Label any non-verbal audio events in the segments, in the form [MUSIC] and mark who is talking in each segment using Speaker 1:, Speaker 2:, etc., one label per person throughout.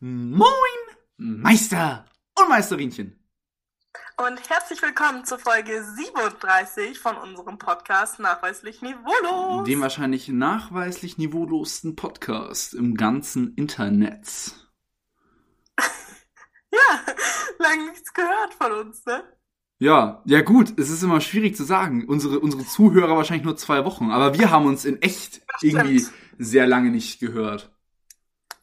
Speaker 1: Moin, Meister und Meisterinchen.
Speaker 2: Und herzlich willkommen zur Folge 37 von unserem Podcast Nachweislich Niveaulos.
Speaker 1: Dem wahrscheinlich nachweislich niveaulosten Podcast im ganzen Internet. [LAUGHS]
Speaker 2: ja, lange nichts gehört von uns, ne?
Speaker 1: Ja, ja gut, es ist immer schwierig zu sagen. Unsere, unsere Zuhörer wahrscheinlich nur zwei Wochen, aber wir haben uns in echt irgendwie sehr lange nicht gehört.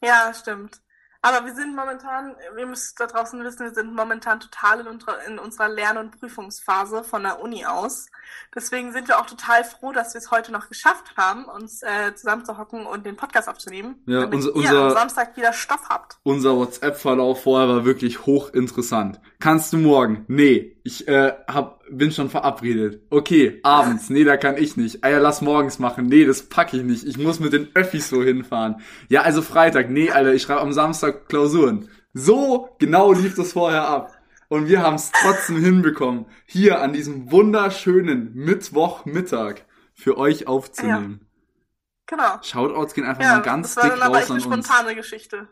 Speaker 2: Ja, stimmt. Aber wir sind momentan, wir müssen da draußen wissen, wir sind momentan total in, unserer, in unserer Lern- und Prüfungsphase von der Uni aus. Deswegen sind wir auch total froh, dass wir es heute noch geschafft haben, uns äh, zusammenzuhocken und den Podcast aufzunehmen.
Speaker 1: Ja,
Speaker 2: damit
Speaker 1: unser,
Speaker 2: ihr
Speaker 1: unser,
Speaker 2: am Samstag wieder Stoff habt.
Speaker 1: unser WhatsApp-Verlauf vorher war wirklich hochinteressant. Kannst du morgen? Nee, ich äh, hab, bin schon verabredet. Okay, abends. Nee, da kann ich nicht. Ah ja, lass morgens machen. Nee, das pack ich nicht. Ich muss mit den Öffis so hinfahren. Ja, also Freitag. Nee, Alter, ich schreibe am Samstag Klausuren. So genau lief das vorher ab. Und wir haben es trotzdem hinbekommen, hier an diesem wunderschönen Mittwochmittag für euch aufzunehmen.
Speaker 2: Genau.
Speaker 1: Shoutouts gehen einfach
Speaker 2: Ja,
Speaker 1: mal ganz
Speaker 2: das war
Speaker 1: dick
Speaker 2: dann aber
Speaker 1: raus
Speaker 2: echt eine
Speaker 1: an uns.
Speaker 2: spontane Geschichte.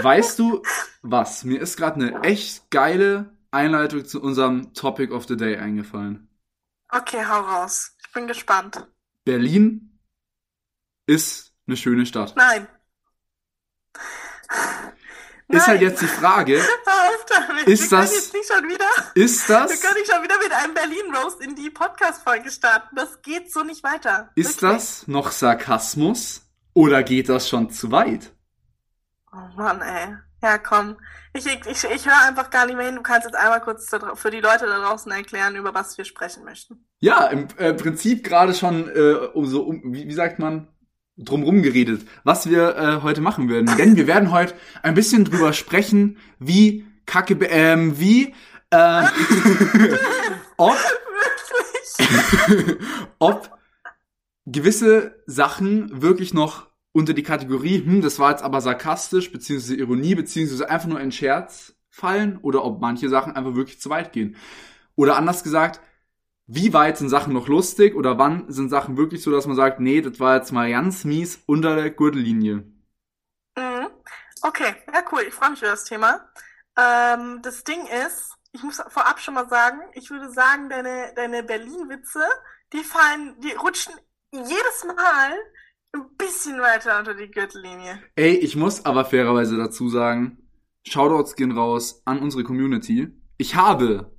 Speaker 1: Weißt du [LAUGHS] was? Mir ist gerade eine echt geile Einleitung zu unserem Topic of the Day eingefallen.
Speaker 2: Okay, hau raus. Ich bin gespannt.
Speaker 1: Berlin ist eine schöne Stadt.
Speaker 2: Nein.
Speaker 1: Ist halt
Speaker 2: Nein.
Speaker 1: jetzt die Frage, [LAUGHS]
Speaker 2: auf damit.
Speaker 1: Ist
Speaker 2: wir
Speaker 1: das-
Speaker 2: jetzt nicht schon wieder,
Speaker 1: ist
Speaker 2: wir
Speaker 1: das,
Speaker 2: können nicht schon wieder mit einem Berlin-Roast in die Podcast-Folge starten. Das geht so nicht weiter.
Speaker 1: ist
Speaker 2: Wirklich.
Speaker 1: das noch Sarkasmus oder geht das schon zu weit?
Speaker 2: Oh Mann, ey. Ja, komm. Ich, ich, ich, höre einfach gar nicht mehr hin. Du kannst jetzt einmal kurz für die Leute da draußen erklären, über was wir sprechen möchten.
Speaker 1: Ja, im äh, Prinzip gerade schon äh, um so um, wie, wie sagt man drumrum geredet, was wir äh, heute machen werden. Denn wir werden heute ein bisschen drüber sprechen, wie Kacke, ähm, wie äh, [LAUGHS] ob [LAUGHS] ob gewisse Sachen wirklich noch unter die Kategorie, hm, das war jetzt aber sarkastisch, beziehungsweise Ironie, beziehungsweise einfach nur ein Scherz fallen, oder ob manche Sachen einfach wirklich zu weit gehen. Oder anders gesagt, wie weit sind Sachen noch lustig oder wann sind Sachen wirklich so, dass man sagt, nee, das war jetzt mal ganz mies unter der Gürtellinie.
Speaker 2: Mhm. Okay, ja cool. Ich freue mich über das Thema. Ähm, das Ding ist, ich muss vorab schon mal sagen, ich würde sagen, deine, deine Berlin-Witze, die fallen, die rutschen jedes Mal ein bisschen weiter unter die Gürtellinie.
Speaker 1: Ey, ich muss aber fairerweise dazu sagen, Shoutouts gehen raus an unsere Community. Ich habe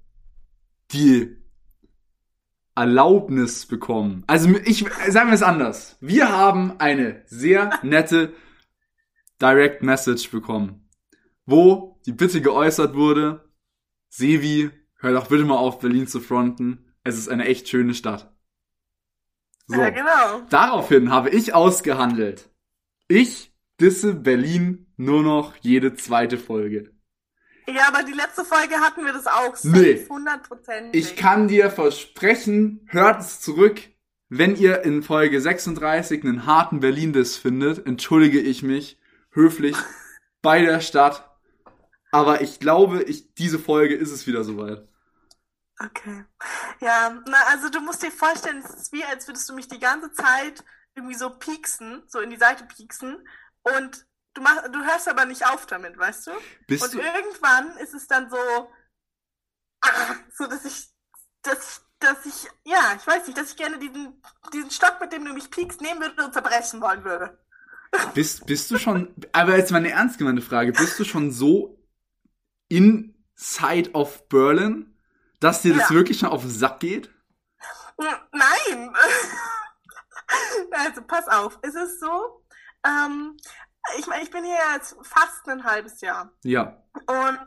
Speaker 1: die Erlaubnis bekommen. Also ich sagen wir es anders. Wir haben eine sehr nette Direct Message bekommen, wo die Bitte geäußert wurde, Sevi, hör doch bitte mal auf, Berlin zu fronten. Es ist eine echt schöne Stadt. So.
Speaker 2: Ja, genau.
Speaker 1: Daraufhin habe ich ausgehandelt. Ich disse Berlin nur noch jede zweite Folge.
Speaker 2: Ja, aber die letzte Folge hatten wir das auch.
Speaker 1: Nee.
Speaker 2: Safe, 100%.
Speaker 1: Ich kann dir versprechen, hört es zurück. Wenn ihr in Folge 36 einen harten Berlin-Diss findet, entschuldige ich mich höflich [LAUGHS] bei der Stadt. Aber ich glaube, ich, diese Folge ist es wieder soweit.
Speaker 2: Okay. Ja, na, also du musst dir vorstellen, es ist wie, als würdest du mich die ganze Zeit irgendwie so pieksen, so in die Seite pieksen und du mach, du hörst aber nicht auf damit, weißt du?
Speaker 1: Bist
Speaker 2: Und
Speaker 1: du,
Speaker 2: irgendwann ist es dann so, ah, so dass ich, dass dass ich, ja, ich weiß nicht, dass ich gerne diesen, diesen Stock, mit dem du mich piekst, nehmen würde und zerbrechen wollen würde. [LAUGHS]
Speaker 1: bist, bist du schon, aber jetzt mal eine ernst gemeinte Frage, bist du schon so inside of Berlin, dass dir das
Speaker 2: Ja.
Speaker 1: wirklich schon auf den Sack geht?
Speaker 2: Nein! [LAUGHS] Also pass auf, es ist so, ähm, ich meine, ich bin hier jetzt fast ein halbes Jahr.
Speaker 1: Ja.
Speaker 2: Und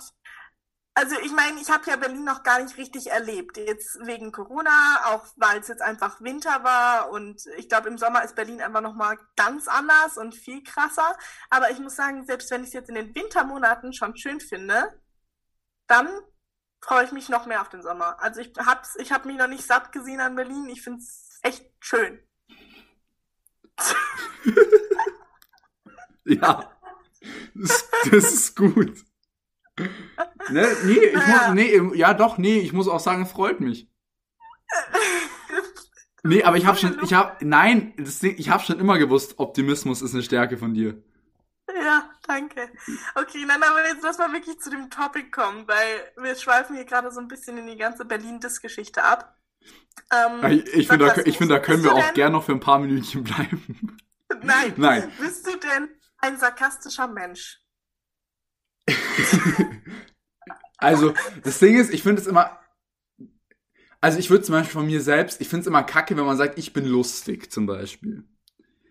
Speaker 2: also ich meine, ich habe ja Berlin noch gar nicht richtig erlebt. Jetzt wegen Corona, auch weil es jetzt einfach Winter war und ich glaube im Sommer ist Berlin einfach noch mal ganz anders und viel krasser. Aber ich muss sagen, selbst wenn ich es jetzt in den Wintermonaten schon schön finde, dann freue ich mich noch mehr auf den Sommer. Also ich hab's, ich habe mich noch nicht satt gesehen an Berlin. Ich finde es echt schön. [LAUGHS]
Speaker 1: Ja. Das, das ist gut. Ne, nee, ich
Speaker 2: Ja.
Speaker 1: muss, nee, ja doch, nee, ich muss auch sagen, es freut mich. Nee, aber ich habe schon, ich habe, nein, das ich habe schon immer gewusst, Optimismus ist eine Stärke von dir.
Speaker 2: Ja, danke. Okay, dann aber jetzt lass mal wirklich zu dem Topic kommen, weil wir schweifen hier gerade so ein bisschen in die ganze Berlin-Diss-Geschichte ab.
Speaker 1: Ähm, ich ich finde, da, ich find, da können wir auch gern noch für ein paar Minütchen bleiben. [LAUGHS]
Speaker 2: Nein. Nein. Bist du denn ein sarkastischer Mensch? [LAUGHS]
Speaker 1: also, das Ding ist, ich finde es immer. Also, ich würde zum Beispiel von mir selbst, ich finde es immer kacke, wenn man sagt, ich bin lustig, zum Beispiel.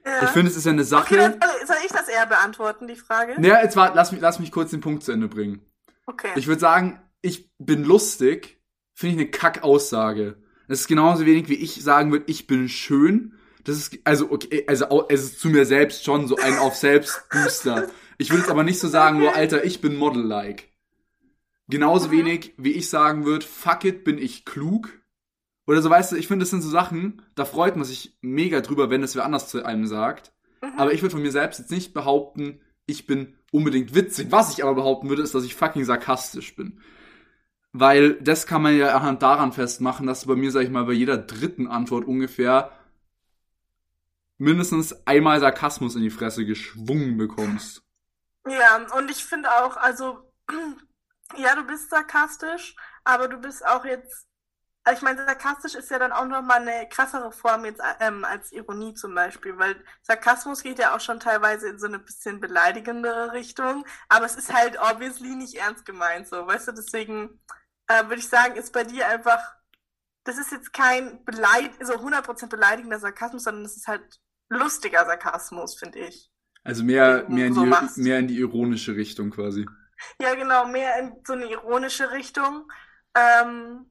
Speaker 1: Ja. Ich finde, es ist ja eine Sache. Okay,
Speaker 2: dann soll ich das eher beantworten, die Frage?
Speaker 1: Ja, jetzt warte, lass mich, lass mich kurz den Punkt zu Ende bringen. Okay. Ich würde sagen, ich bin lustig, finde ich eine Kack-Aussage. Das ist genauso wenig, wie ich sagen würde, ich bin schön. Das ist, also, okay, also, es ist zu mir selbst schon so ein auf Selbstbooster. Ich würde jetzt aber nicht so sagen, nur, Alter, ich bin Model-like. Genauso mhm. wenig, wie ich sagen würde, fuck it, bin ich klug. Oder so, weißt du, ich finde, das sind so Sachen, da freut man sich mega drüber, wenn es wer anders zu einem sagt. Mhm. Aber ich würde von mir selbst jetzt nicht behaupten, ich bin unbedingt witzig. Was ich aber behaupten würde, ist, dass ich fucking sarkastisch bin. Weil das kann man ja anhand daran festmachen, dass du bei mir, sag ich mal, bei jeder dritten Antwort ungefähr mindestens einmal Sarkasmus in die Fresse geschwungen bekommst.
Speaker 2: Ja, und ich finde auch, also, [CLEARS THROAT] ja, du bist sarkastisch, aber du bist auch jetzt also ich meine, sarkastisch ist ja dann auch nochmal eine krassere Form jetzt ähm, als Ironie zum Beispiel, weil Sarkasmus geht ja auch schon teilweise in so eine bisschen beleidigendere Richtung, aber es ist halt obviously nicht ernst gemeint, so, weißt du, deswegen äh, würde ich sagen, ist bei dir einfach, das ist jetzt kein Beleid so 100% beleidigender Sarkasmus, sondern es ist halt lustiger Sarkasmus, finde ich.
Speaker 1: Also mehr, mehr, in so die, mehr in die ironische Richtung quasi.
Speaker 2: Ja, genau, mehr in so eine ironische Richtung. Ähm,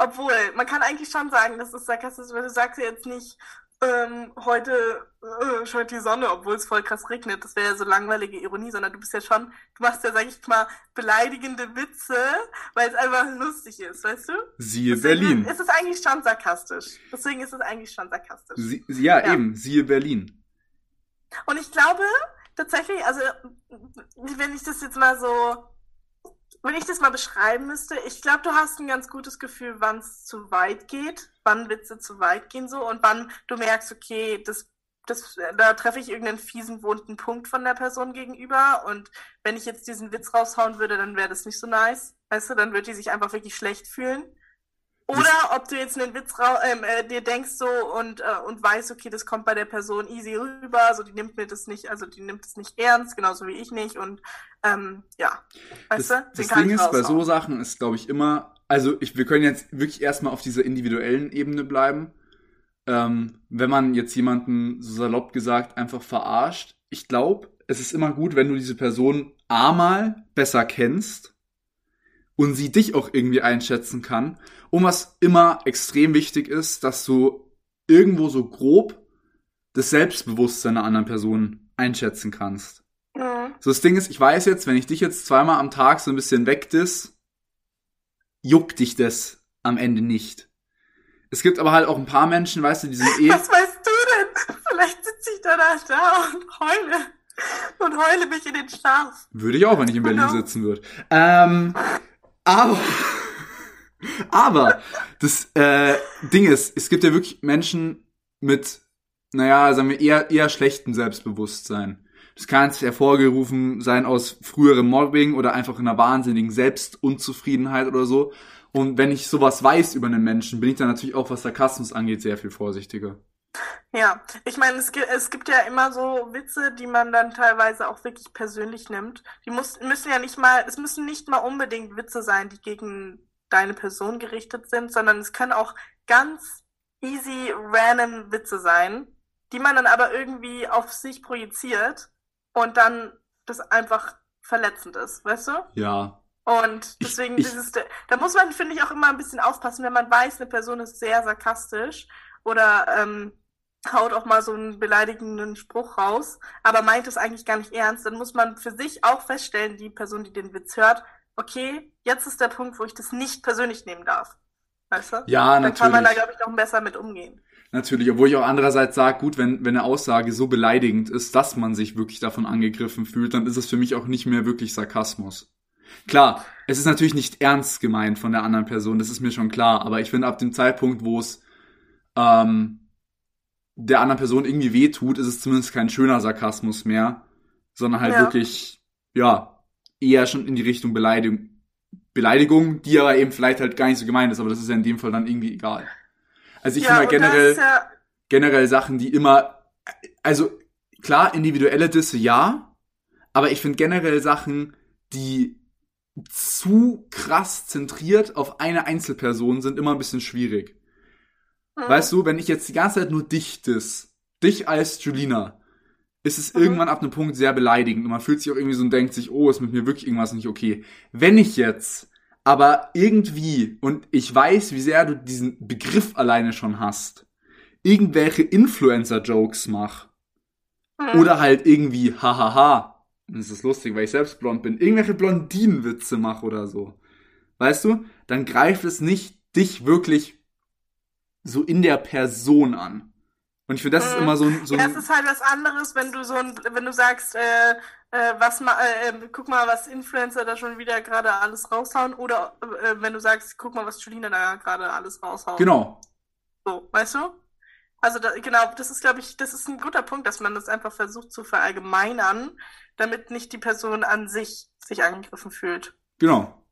Speaker 2: obwohl, man kann eigentlich schon sagen, dass es sarkastisch weil du sagst ja jetzt nicht, ähm, heute äh, scheint die Sonne, obwohl es voll krass regnet. Das wäre ja so langweilige Ironie, sondern du bist ja schon, du machst ja, sag ich mal, beleidigende Witze, weil es einfach lustig ist, weißt du?
Speaker 1: Siehe Deswegen Berlin.
Speaker 2: Ist es eigentlich schon sarkastisch. Deswegen ist es eigentlich schon sarkastisch.
Speaker 1: Sie, ja, ja, eben, siehe Berlin.
Speaker 2: Und ich glaube tatsächlich, also wenn ich das jetzt mal so wenn ich das mal beschreiben müsste, ich glaube, du hast ein ganz gutes Gefühl, wann es zu weit geht, wann Witze zu weit gehen so. Und wann du merkst, okay, das, das, da treffe ich irgendeinen fiesen, wunden Punkt von der Person gegenüber. Und wenn ich jetzt diesen Witz raushauen würde, dann wäre das nicht so nice, weißt du, dann würde die sich einfach wirklich schlecht fühlen. Oder ob du jetzt einen Witz ähm, äh, dir denkst so und, äh, und weißt, okay, das kommt bei der Person easy rüber, also die nimmt mir das nicht, also die nimmt es nicht ernst, genauso wie ich nicht. Und ähm, ja,
Speaker 1: weißt das, du? Das Ding ist, bei so Sachen ist, glaube ich, immer, also ich, wir können jetzt wirklich erstmal auf dieser individuellen Ebene bleiben. Ähm, wenn man jetzt jemanden, so salopp gesagt, einfach verarscht, ich glaube, es ist immer gut, wenn du diese Person A mal besser kennst und sie dich auch irgendwie einschätzen kann. Und was immer extrem wichtig ist, dass du irgendwo so grob das Selbstbewusstsein einer anderen Person einschätzen kannst. Mhm. So das Ding ist, ich weiß jetzt, wenn ich dich jetzt zweimal am Tag so ein bisschen wegdiss, juckt dich das am Ende nicht. Es gibt aber halt auch ein paar Menschen, weißt du, die sind [LAUGHS]
Speaker 2: eh. Was weißt du denn? Vielleicht sitze ich da da und heule. Und heule mich in den Schlaf.
Speaker 1: Würde ich auch, wenn ich in Berlin genau. sitzen würde. Ähm, aber, aber das äh, Ding ist, es gibt ja wirklich Menschen mit, naja, sagen wir, eher, eher schlechten Selbstbewusstsein. Das kann jetzt hervorgerufen sein aus früherem Mobbing oder einfach einer wahnsinnigen Selbstunzufriedenheit oder so. Und wenn ich sowas weiß über einen Menschen, bin ich dann natürlich auch, was Sarkasmus angeht, sehr viel vorsichtiger.
Speaker 2: Ja, ich meine, es gibt, es gibt ja immer so Witze, die man dann teilweise auch wirklich persönlich nimmt. Die muss, müssen ja nicht mal, es müssen nicht mal unbedingt Witze sein, die gegen deine Person gerichtet sind, sondern es können auch ganz easy, random Witze sein, die man dann aber irgendwie auf sich projiziert und dann das einfach verletzend ist, weißt du?
Speaker 1: Ja.
Speaker 2: Und deswegen ich, ich, dieses, da muss man, finde ich, auch immer ein bisschen aufpassen, wenn man weiß, eine Person ist sehr sarkastisch oder ähm, haut auch mal so einen beleidigenden Spruch raus, aber meint es eigentlich gar nicht ernst, dann muss man für sich auch feststellen, die Person, die den Witz hört, okay, jetzt ist der Punkt, wo ich das nicht persönlich nehmen darf. Weißt du?
Speaker 1: Ja,
Speaker 2: dann
Speaker 1: natürlich.
Speaker 2: Dann kann man da, glaube ich, noch besser mit umgehen.
Speaker 1: Natürlich, obwohl ich auch andererseits sage, gut, wenn, wenn eine Aussage so beleidigend ist, dass man sich wirklich davon angegriffen fühlt, dann ist es für mich auch nicht mehr wirklich Sarkasmus. Klar, es ist natürlich nicht ernst gemeint von der anderen Person, das ist mir schon klar, aber ich finde ab dem Zeitpunkt, wo es ähm, der anderen Person irgendwie wehtut, ist es zumindest kein schöner Sarkasmus mehr. sondern halt
Speaker 2: Ja.
Speaker 1: wirklich, ja, eher schon in die Richtung Beleidigung, Beleidigung, die aber eben vielleicht halt gar nicht so gemeint ist, aber das ist ja in dem Fall dann irgendwie egal. Also ich
Speaker 2: ja,
Speaker 1: finde halt generell,
Speaker 2: ja,
Speaker 1: generell Sachen, die immer, also klar, individuelle Disse ja, aber ich finde generell Sachen, die zu krass zentriert auf eine Einzelperson sind, immer ein bisschen schwierig. Weißt du, wenn ich jetzt die ganze Zeit nur dich diss, dich als Julina, ist es
Speaker 2: Mhm.
Speaker 1: irgendwann ab einem Punkt sehr beleidigend und man fühlt sich auch irgendwie so und denkt sich, oh, ist mit mir wirklich irgendwas nicht okay. Wenn ich jetzt aber irgendwie, und ich weiß, wie sehr du diesen Begriff alleine schon hast, irgendwelche Influencer-Jokes mach,
Speaker 2: hm,
Speaker 1: oder halt irgendwie, hahaha, das ist lustig, weil ich selbst blond bin, irgendwelche Blondinenwitze mach oder so. Weißt du? Dann greift es nicht dich wirklich so in der Person an. Und ich finde, das ist
Speaker 2: Mhm.
Speaker 1: immer so ein, so
Speaker 2: ja, es ist halt was anderes, wenn du so ein, wenn du sagst, äh, äh, was ma, äh, äh, guck mal, was Influencer da schon wieder gerade alles raushauen, oder äh, wenn du sagst, guck mal, was Julina da gerade alles raushaut.
Speaker 1: genau.
Speaker 2: So, weißt du? Also da, genau, das ist, glaube ich, das ist ein guter Punkt, dass man das einfach versucht zu verallgemeinern, damit nicht die Person an sich sich angegriffen fühlt.
Speaker 1: Genau.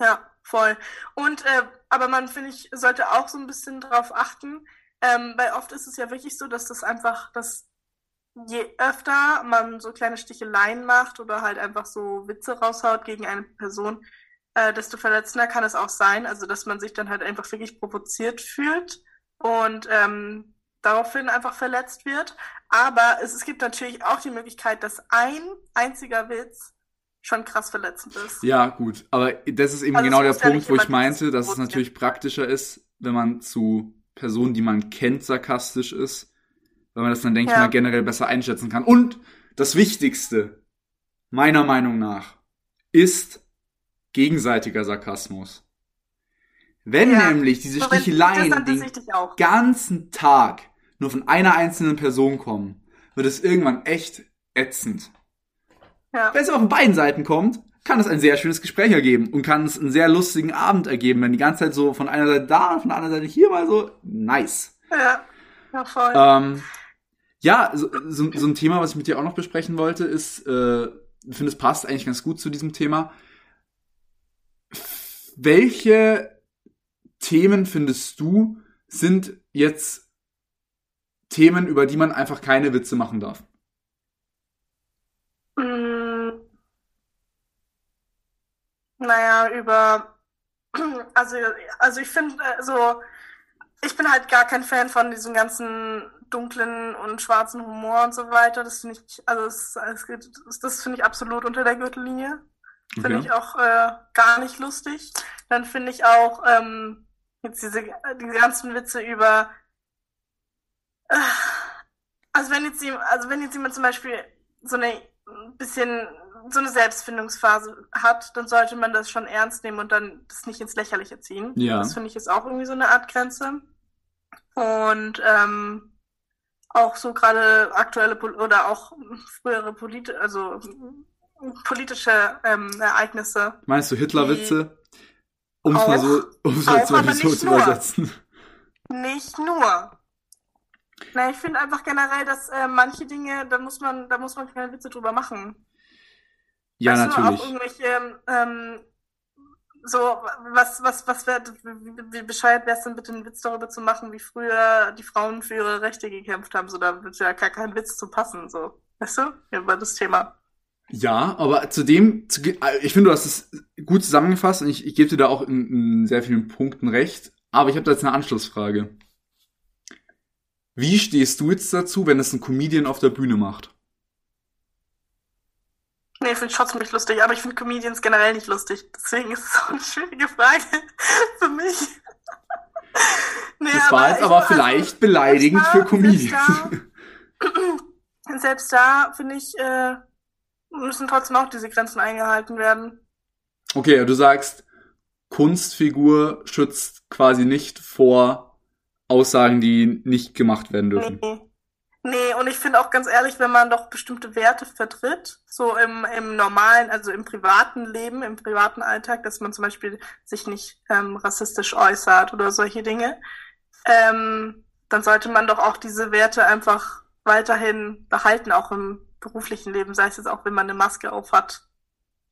Speaker 2: Ja, voll. Und äh, aber man finde ich sollte auch so ein bisschen drauf achten, ähm, weil oft ist es ja wirklich so, dass das einfach, dass je öfter man so kleine Sticheleien macht oder halt einfach so Witze raushaut gegen eine Person, äh, desto verletzender kann es auch sein. Also dass man sich dann halt einfach wirklich provoziert fühlt und ähm, daraufhin einfach verletzt wird. Aber es, es gibt natürlich auch die Möglichkeit, dass ein einziger Witz schon krass verletzend ist.
Speaker 1: Ja, gut. Aber das ist eben
Speaker 2: Also
Speaker 1: genau der Punkt, wo ich meinte, dass es natürlich praktischer ist, wenn man zu Personen, die man kennt, sarkastisch ist, weil man das dann, denke ich
Speaker 2: Ja.
Speaker 1: mal, generell besser einschätzen kann. Und das Wichtigste, meiner Meinung nach, ist gegenseitiger Sarkasmus. Wenn
Speaker 2: Ja.
Speaker 1: nämlich diese
Speaker 2: So,
Speaker 1: Sticheleien den
Speaker 2: ich
Speaker 1: ganzen Tag nur von einer einzelnen Person kommen, wird es irgendwann echt ätzend.
Speaker 2: Ja.
Speaker 1: Wenn es aber von beiden Seiten kommt, kann es ein sehr schönes Gespräch ergeben und kann es einen sehr lustigen Abend ergeben, wenn die ganze Zeit so von einer Seite da und von der anderen Seite hier mal so nice.
Speaker 2: Ja, ja voll.
Speaker 1: Ähm, ja, so, so, so ein Thema, was ich mit dir auch noch besprechen wollte, ist, äh, ich finde, es passt eigentlich ganz gut zu diesem Thema. Welche Themen findest du sind jetzt Themen, über die man einfach keine Witze machen darf?
Speaker 2: Naja, über, [CLEARS THROAT] also, also ich finde, also, ich bin halt gar kein Fan von diesem ganzen dunklen und schwarzen Humor und so weiter. Das finde ich, also, es, es geht, das finde ich absolut unter der Gürtellinie. Finde
Speaker 1: Okay.
Speaker 2: ich auch äh, gar nicht lustig. Dann finde ich auch ähm, jetzt diese, diese ganzen Witze über, äh, also wenn jetzt jemand, also wenn jetzt jemand zum Beispiel so eine ein bisschen so eine Selbstfindungsphase hat, dann sollte man das schon ernst nehmen und dann das nicht ins Lächerliche ziehen.
Speaker 1: Ja.
Speaker 2: Das finde ich ist auch irgendwie so eine Art Grenze. Und ähm, auch so gerade aktuelle Pol oder auch frühere Polit also politische ähm, Ereignisse.
Speaker 1: Meinst du Hitlerwitze? Um es mal so, um es mal so zu übersetzen.
Speaker 2: Nicht nur. Na, ich finde einfach generell, dass äh, manche Dinge, da muss man, da muss man keine Witze drüber machen.
Speaker 1: Ja,
Speaker 2: weißt Du, auch
Speaker 1: natürlich.
Speaker 2: irgendwelche, ähm, so, was, was, was wäre, wie, wie bescheuert wäre es denn bitte, einen Witz darüber zu machen, wie früher die Frauen für ihre Rechte gekämpft haben? So, da wird ja gar kein Witz zu passen, so. Weißt du? Über das Thema.
Speaker 1: Ja, aber zudem, zu, äh, ich finde, du hast es gut zusammengefasst und ich, ich gebe dir da auch in, in sehr vielen Punkten recht. Aber ich habe da jetzt eine Anschlussfrage. Wie stehst du jetzt dazu, wenn es ein Comedian auf der Bühne macht?
Speaker 2: Nee, ich finde trotzdem nicht lustig, aber ich finde Comedians generell nicht lustig. Deswegen ist es so eine schwierige Frage [LAUGHS] für mich. [LAUGHS] nee,
Speaker 1: Das war jetzt aber
Speaker 2: ich-
Speaker 1: vielleicht
Speaker 2: also,
Speaker 1: beleidigend
Speaker 2: selbst
Speaker 1: für
Speaker 2: da-
Speaker 1: Comedians.
Speaker 2: Selbst da, [CLEARS THROAT] selbst da finde ich, äh, müssen trotzdem auch diese Grenzen eingehalten werden.
Speaker 1: Okay, du sagst, Kunstfigur schützt quasi nicht vor Aussagen, die nicht gemacht werden dürfen.
Speaker 2: Nee. Nee, und ich finde auch ganz ehrlich, wenn man doch bestimmte Werte vertritt, so im, im normalen, also im privaten Leben, im privaten Alltag, dass man zum Beispiel sich nicht ähm, rassistisch äußert oder solche Dinge, ähm, dann sollte man doch auch diese Werte einfach weiterhin behalten, auch im beruflichen Leben, sei es jetzt auch, wenn man eine Maske aufhat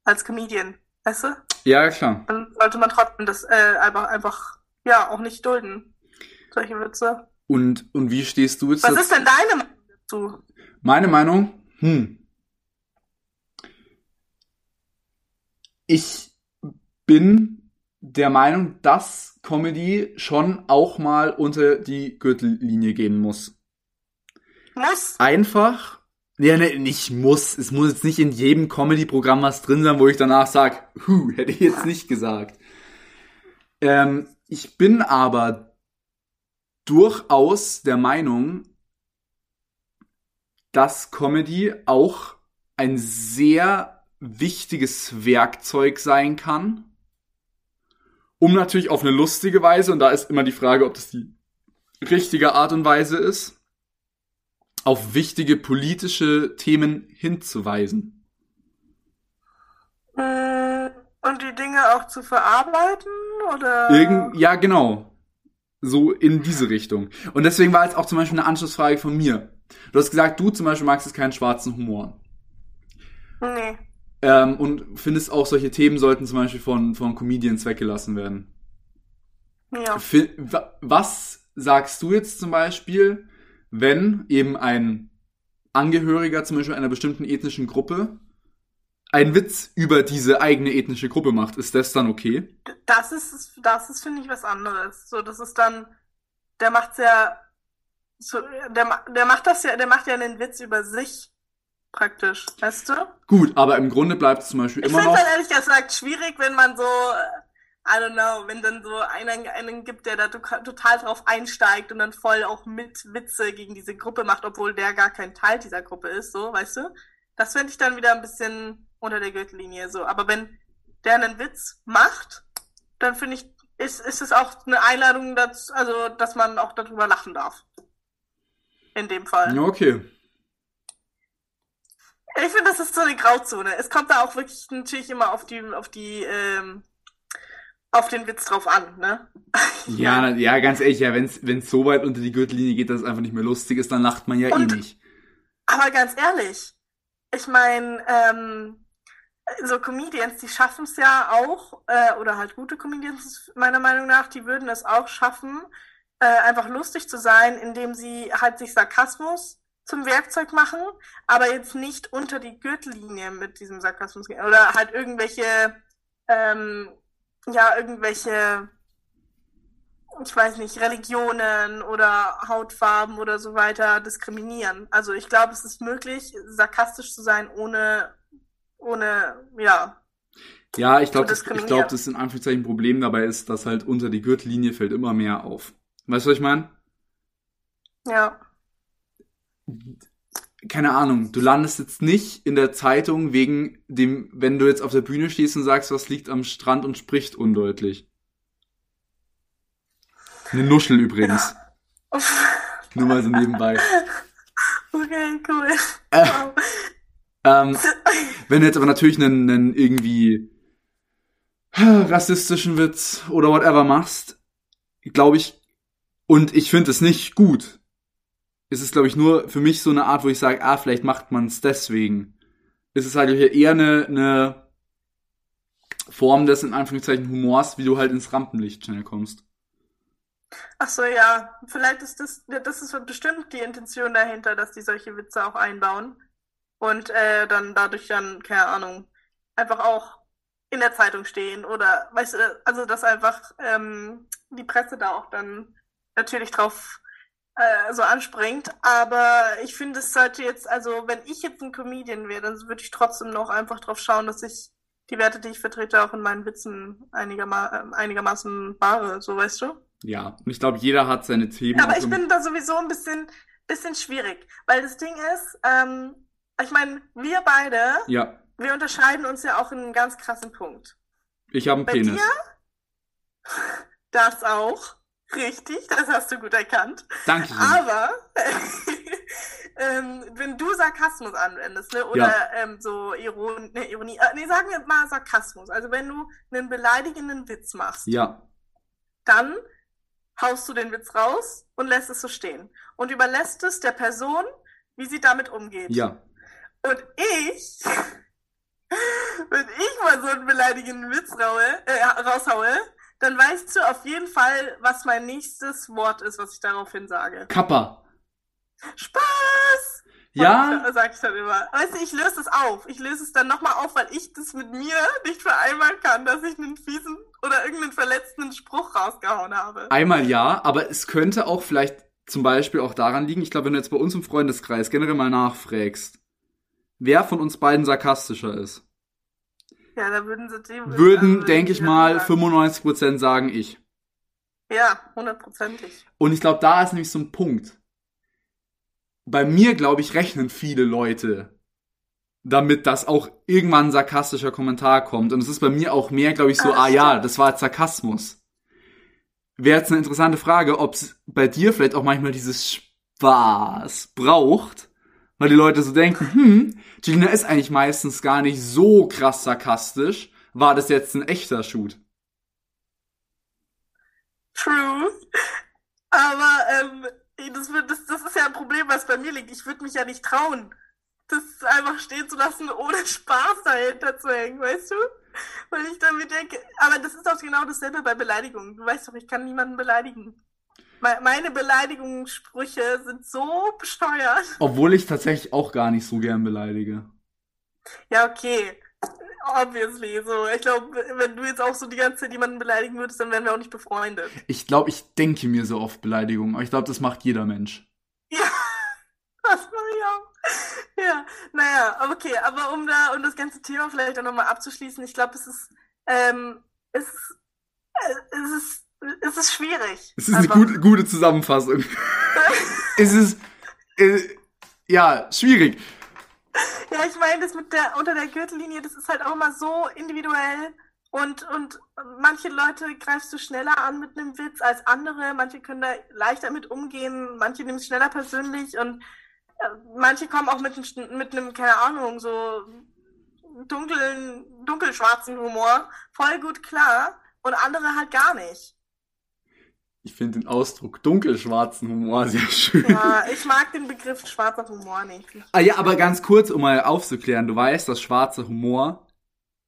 Speaker 2: als Comedian, weißt du?
Speaker 1: Ja, klar.
Speaker 2: Dann sollte man trotzdem das äh, einfach, einfach, ja, auch nicht dulden. Solche Witze.
Speaker 1: Und, und wie stehst du jetzt
Speaker 2: Was ist denn deine Meinung dazu?
Speaker 1: Meine Meinung? Hm. Ich bin der Meinung, dass Comedy schon auch mal unter die Gürtellinie gehen muss.
Speaker 2: Muss.
Speaker 1: Einfach, ja, ne, nicht muss. Es muss jetzt nicht in jedem Comedy-Programm was drin sein, wo ich danach sag, hu, hätte ich jetzt nicht gesagt. Ähm, ich bin aber durchaus der Meinung, dass Comedy auch ein sehr wichtiges Werkzeug sein kann, um natürlich auf eine lustige Weise, und da ist immer die Frage, ob das die richtige Art und Weise ist, auf wichtige politische Themen hinzuweisen.
Speaker 2: Mm, Und die Dinge auch zu verarbeiten, oder?
Speaker 1: Irgend, ja, genau. So in diese Richtung. Und deswegen war jetzt auch zum Beispiel eine Anschlussfrage von mir. Du hast gesagt, du zum Beispiel magst jetzt keinen schwarzen Humor.
Speaker 2: Nee.
Speaker 1: Ähm, und findest auch, solche Themen sollten zum Beispiel von, von Comedians weggelassen werden.
Speaker 2: Ja.
Speaker 1: Wa- Was sagst du jetzt zum Beispiel, wenn eben ein Angehöriger zum Beispiel einer bestimmten ethnischen Gruppe einen Witz über diese eigene ethnische Gruppe macht? Ist das dann okay?
Speaker 2: Das ist, das ist, finde ich, was anderes. So, das ist dann, der macht's ja, so, der, der macht das ja, der macht ja einen Witz über sich, praktisch, weißt du?
Speaker 1: Gut, aber im Grunde bleibt es zum Beispiel
Speaker 2: Ich
Speaker 1: immer
Speaker 2: finde
Speaker 1: noch.
Speaker 2: halt ehrlich gesagt schwierig, wenn man so, äh, I don't know, wenn dann so einen, einen gibt, der da to- total drauf einsteigt und dann voll auch mit Witze gegen diese Gruppe macht, obwohl der gar kein Teil dieser Gruppe ist, so, weißt du? Das finde ich dann wieder ein bisschen unter der Gürtellinie, so. Aber wenn der einen Witz macht, dann finde ich, ist, ist es auch eine Einladung dazu, also, dass man auch darüber lachen darf. In dem Fall.
Speaker 1: Ja, okay.
Speaker 2: Ich finde, das ist so eine Grauzone. Es kommt da auch wirklich natürlich immer auf die, auf die, ähm, auf den Witz drauf an, ne? [LAUGHS]
Speaker 1: Ja, ja, ganz ehrlich, ja, wenn es so weit unter die Gürtellinie geht, dass es einfach nicht mehr lustig ist, dann lacht man ja
Speaker 2: Und-
Speaker 1: eh nicht.
Speaker 2: Aber ganz ehrlich, ich meine, ähm, so Comedians, die schaffen es ja auch, äh, oder halt gute Comedians meiner Meinung nach, die würden es auch schaffen, äh, einfach lustig zu sein, indem sie halt sich Sarkasmus zum Werkzeug machen, aber jetzt nicht unter die Gürtellinie mit diesem Sarkasmus gehen. Oder halt irgendwelche, ähm, ja, irgendwelche, ich weiß nicht, Religionen oder Hautfarben oder so weiter diskriminieren. Also ich glaube, es ist möglich, sarkastisch zu sein, ohne, ohne, ja,
Speaker 1: Ja, ich glaube, das, ich glaube, das in Anführungszeichen Problem dabei ist, dass halt unter die Gürtellinie fällt immer mehr auf. Weißt du, was ich meine?
Speaker 2: ja.
Speaker 1: keine Ahnung, du landest jetzt nicht in der Zeitung wegen dem, wenn du jetzt auf der Bühne stehst und sagst, was liegt am Strand und spricht undeutlich. Eine Nuschel übrigens. [LAUGHS] Nur mal so nebenbei.
Speaker 2: Okay, cool.
Speaker 1: Äh,
Speaker 2: Wow.
Speaker 1: ähm, [LAUGHS] wenn du jetzt aber natürlich einen, einen irgendwie rassistischen Witz oder whatever machst, glaube ich, und ich finde es nicht gut. Es ist, glaube ich, nur für mich so eine Art, wo ich sage, ah, vielleicht macht man es deswegen. Es ist halt eher eine, eine Form des, in Anführungszeichen, Humors, wie du halt ins Rampenlicht schnell kommst.
Speaker 2: Ach so, ja. Vielleicht ist das, das ist bestimmt die Intention dahinter, dass die solche Witze auch einbauen. Und äh, dann dadurch dann, keine Ahnung, einfach auch in der Zeitung stehen oder, weißt du, also dass einfach ähm, die Presse da auch dann natürlich drauf äh, so anspringt. Aber ich finde, es sollte jetzt, also wenn ich jetzt ein Comedian wäre, dann würde ich trotzdem noch einfach drauf schauen, dass ich die Werte, die ich vertrete, auch in meinen Witzen einigerma äh, einigermaßen wahre, so weißt du?
Speaker 1: Ja, und ich glaube, jeder hat seine Themen.
Speaker 2: Aber
Speaker 1: auch
Speaker 2: ich bin da sowieso ein bisschen, bisschen schwierig, weil das Ding ist, ähm, ich meine, wir beide,
Speaker 1: Ja,
Speaker 2: wir unterscheiden uns ja auch in einem ganz krassen Punkt.
Speaker 1: ich habe einen
Speaker 2: Bei
Speaker 1: Penis.
Speaker 2: dir? [LAUGHS] Das auch. Richtig, das hast du gut erkannt.
Speaker 1: Danke.
Speaker 2: Aber [LAUGHS] ähm, wenn du Sarkasmus anwendest, ne, oder
Speaker 1: Ja.
Speaker 2: ähm, so Iron ne, Ironie, äh, nee, sagen wir mal Sarkasmus, also wenn du einen beleidigenden Witz machst,
Speaker 1: Ja,
Speaker 2: dann haust du den Witz raus und lässt es so stehen. Und überlässt es der Person, wie sie damit umgeht.
Speaker 1: ja,
Speaker 2: Und ich, wenn ich mal so einen beleidigenden Witz raue, äh, raushaue, dann weißt du auf jeden Fall, was mein nächstes Wort ist, was ich daraufhin sage.
Speaker 1: Kappa.
Speaker 2: Spaß!
Speaker 1: Ja?
Speaker 2: Sag ich dann immer. Weißt du, ich löse es auf. Ich löse es dann nochmal auf, weil ich das mit mir nicht vereinbaren kann, dass ich einen fiesen oder irgendeinen verletzenden Spruch rausgehauen habe.
Speaker 1: Einmal ja, aber es könnte auch vielleicht zum Beispiel auch daran liegen, ich glaube, wenn du jetzt bei uns im Freundeskreis generell mal nachfragst, wer von uns beiden sarkastischer ist.
Speaker 2: Ja, da würden sie dem,
Speaker 1: Würden, also, denke ich mal, 95% sagen ich.
Speaker 2: Ja, hundertprozentig.
Speaker 1: Und ich glaube, da ist nämlich so ein Punkt. Bei mir, glaube ich, rechnen viele Leute damit, dass auch irgendwann ein sarkastischer Kommentar kommt. Und es ist bei mir auch mehr, glaube ich, so, ah, ah ja, das war Sarkasmus. Wäre jetzt eine interessante Frage, ob es bei dir vielleicht auch manchmal dieses Spaß braucht, weil die Leute so denken, hm, Gina ist eigentlich meistens gar nicht so krass sarkastisch. War das jetzt ein echter Shoot?
Speaker 2: True. [LAUGHS] Aber ähm, das, das, das ist ja ein Problem, was bei mir liegt. Ich würde mich ja nicht trauen, das einfach stehen zu lassen, ohne [LAUGHS] Spaß dahinter zu hängen, weißt du? Weil ich dann mir denke, aber das ist doch genau dasselbe bei Beleidigungen. Du weißt doch, ich kann niemanden beleidigen. Meine Beleidigungssprüche sind so besteuert.
Speaker 1: Obwohl ich tatsächlich auch gar nicht so gern beleidige.
Speaker 2: Ja, okay. Obviously, so. Ich glaube, wenn du jetzt auch so die ganze Zeit jemanden beleidigen würdest, dann wären wir auch nicht befreundet.
Speaker 1: Ich glaube, ich denke mir so oft Beleidigungen, aber ich glaube, das macht jeder Mensch.
Speaker 2: Ja, [LAUGHS] das mache ich auch. Ja, naja, okay, aber um da, um das ganze Thema vielleicht auch nochmal abzuschließen, ich glaube, es ist, ähm, es, äh, es ist es ist schwierig.
Speaker 1: Es ist eine gute, gute Zusammenfassung. [LAUGHS] es ist, äh, ja, schwierig.
Speaker 2: Ja, ich meine, das mit der, unter der Gürtellinie, das ist halt auch immer so individuell. Und, und manche Leute greifst du schneller an mit einem Witz als andere. Manche können da leichter mit umgehen. Manche nehmen es schneller persönlich. Und äh, manche kommen auch mit, mit einem, keine Ahnung, so dunklen, dunkelschwarzen Humor voll gut klar. Und andere halt gar nicht.
Speaker 1: Ich finde den Ausdruck dunkelschwarzen Humor sehr schön.
Speaker 2: Ja, ich mag den Begriff schwarzer Humor nicht.
Speaker 1: Ah ja, aber ganz kurz, um mal aufzuklären, du weißt, dass schwarzer Humor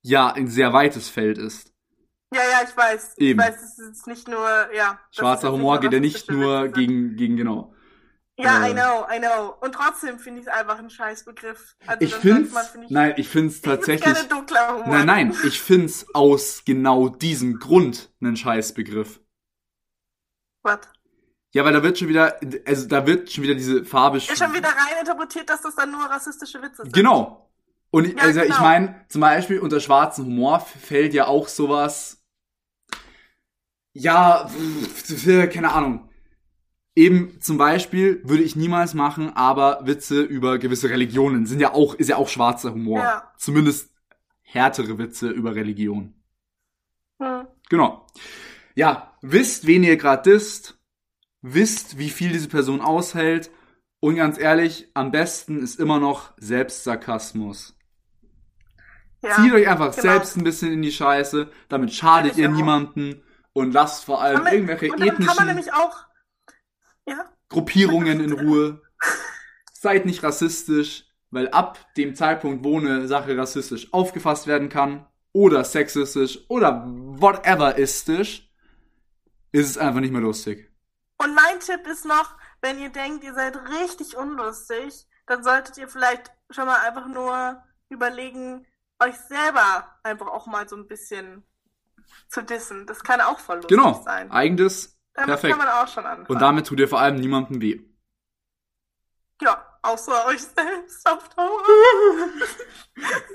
Speaker 1: ja ein sehr weites Feld ist.
Speaker 2: Ja, ja, ich weiß. Eben. Ich weiß, es ist nicht nur, ja.
Speaker 1: Schwarzer Humor geht ja nicht nur gegen, gegen, genau.
Speaker 2: Ja, äh, I know, I know. Und trotzdem finde ich es einfach ein Scheißbegriff.
Speaker 1: Also ich finde find nein, ich finde es tatsächlich, nein, nein, ich finde es aus genau diesem Grund einen Scheißbegriff.
Speaker 2: Was?
Speaker 1: Ja, weil da wird schon wieder, also da wird schon wieder diese Farbe.
Speaker 2: Ist schon wieder rein interpretiert, dass das dann nur rassistische Witze sind.
Speaker 1: Genau. Und ja, also genau. ich meine, zum Beispiel unter schwarzen Humor fällt ja auch sowas. Ja, keine Ahnung. Eben zum Beispiel würde ich niemals machen, aber Witze über gewisse Religionen sind ja auch, ist ja auch schwarzer Humor. Ja. Zumindest härtere Witze über Religion. Hm. Genau ja, wisst, wen ihr gerade disst, wisst, wie viel diese Person aushält und ganz ehrlich, am besten ist immer noch Selbstsarkasmus. Ja, Zieht euch einfach genau. selbst ein bisschen in die Scheiße, damit schadet ihr niemanden und lasst vor allem man, irgendwelche ethnischen
Speaker 2: ja?
Speaker 1: Gruppierungen in Ruhe. [LAUGHS] Seid nicht rassistisch, weil ab dem Zeitpunkt, wo eine Sache rassistisch aufgefasst werden kann, oder sexistisch, oder whatever istisch, ist es einfach nicht mehr lustig.
Speaker 2: Und mein Tipp ist noch, wenn ihr denkt, ihr seid richtig unlustig, dann solltet ihr vielleicht schon mal einfach nur überlegen, euch selber einfach auch mal so ein bisschen zu dissen. Das kann auch voll lustig
Speaker 1: genau.
Speaker 2: sein.
Speaker 1: Genau, eigenes,
Speaker 2: damit
Speaker 1: perfekt.
Speaker 2: kann man auch schon anfangen.
Speaker 1: Und damit tut ihr vor allem niemandem weh.
Speaker 2: Ja, außer euch [LAUGHS] selbst auf Dauer.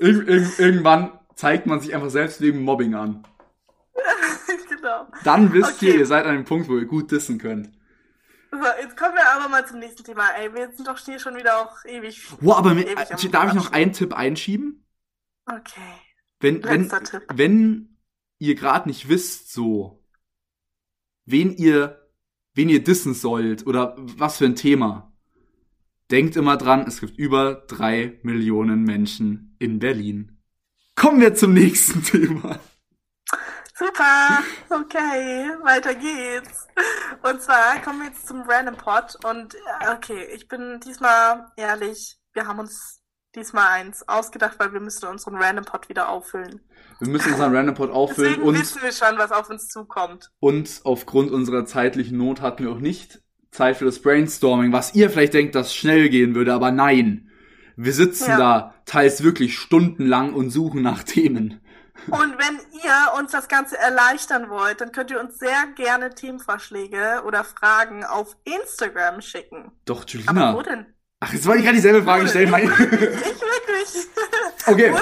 Speaker 2: [LAUGHS]
Speaker 1: Ir ir irgendwann zeigt man sich einfach selbst wegen Mobbing an. [LAUGHS] genau. Dann wisst okay. ihr, ihr seid an dem Punkt, wo ihr gut dissen könnt.
Speaker 2: So, jetzt kommen wir aber mal zum nächsten Thema. Ey, wir sind doch hier schon wieder auch ewig.
Speaker 1: Wow, aber mit, ewig darf ich noch einen Tipp einschieben?
Speaker 2: Okay.
Speaker 1: Wenn, wenn, Tipp. wenn ihr gerade nicht wisst, so, wen ihr, wen ihr dissen sollt oder was für ein Thema, denkt immer dran, es gibt über drei Millionen Menschen in Berlin. Kommen wir zum nächsten [LAUGHS] Thema.
Speaker 2: Super, okay, weiter geht's. Und zwar kommen wir jetzt zum Random Pod und äh, okay, ich bin diesmal ehrlich, wir haben uns diesmal eins ausgedacht, weil wir müssen unseren Random Pot wieder auffüllen.
Speaker 1: Wir müssen unseren [LAUGHS] Random Pot auffüllen
Speaker 2: Deswegen
Speaker 1: und,
Speaker 2: wissen wir schon, was auf uns zukommt.
Speaker 1: und aufgrund unserer zeitlichen Not hatten wir auch nicht Zeit für das Brainstorming, was ihr vielleicht denkt, das schnell gehen würde, aber nein. Wir sitzen
Speaker 2: Ja.
Speaker 1: da teils wirklich stundenlang und suchen nach Themen.
Speaker 2: Und wenn ihr uns das Ganze erleichtern wollt, dann könnt ihr uns sehr gerne Themenvorschläge oder Fragen auf Instagram schicken.
Speaker 1: Doch,
Speaker 2: Aber
Speaker 1: Julina.
Speaker 2: wo denn?
Speaker 1: Ach, jetzt wollte ich gerade dieselbe Frage stellen. Mein
Speaker 2: Ich wirklich. [LAUGHS]
Speaker 1: Okay.
Speaker 2: Wo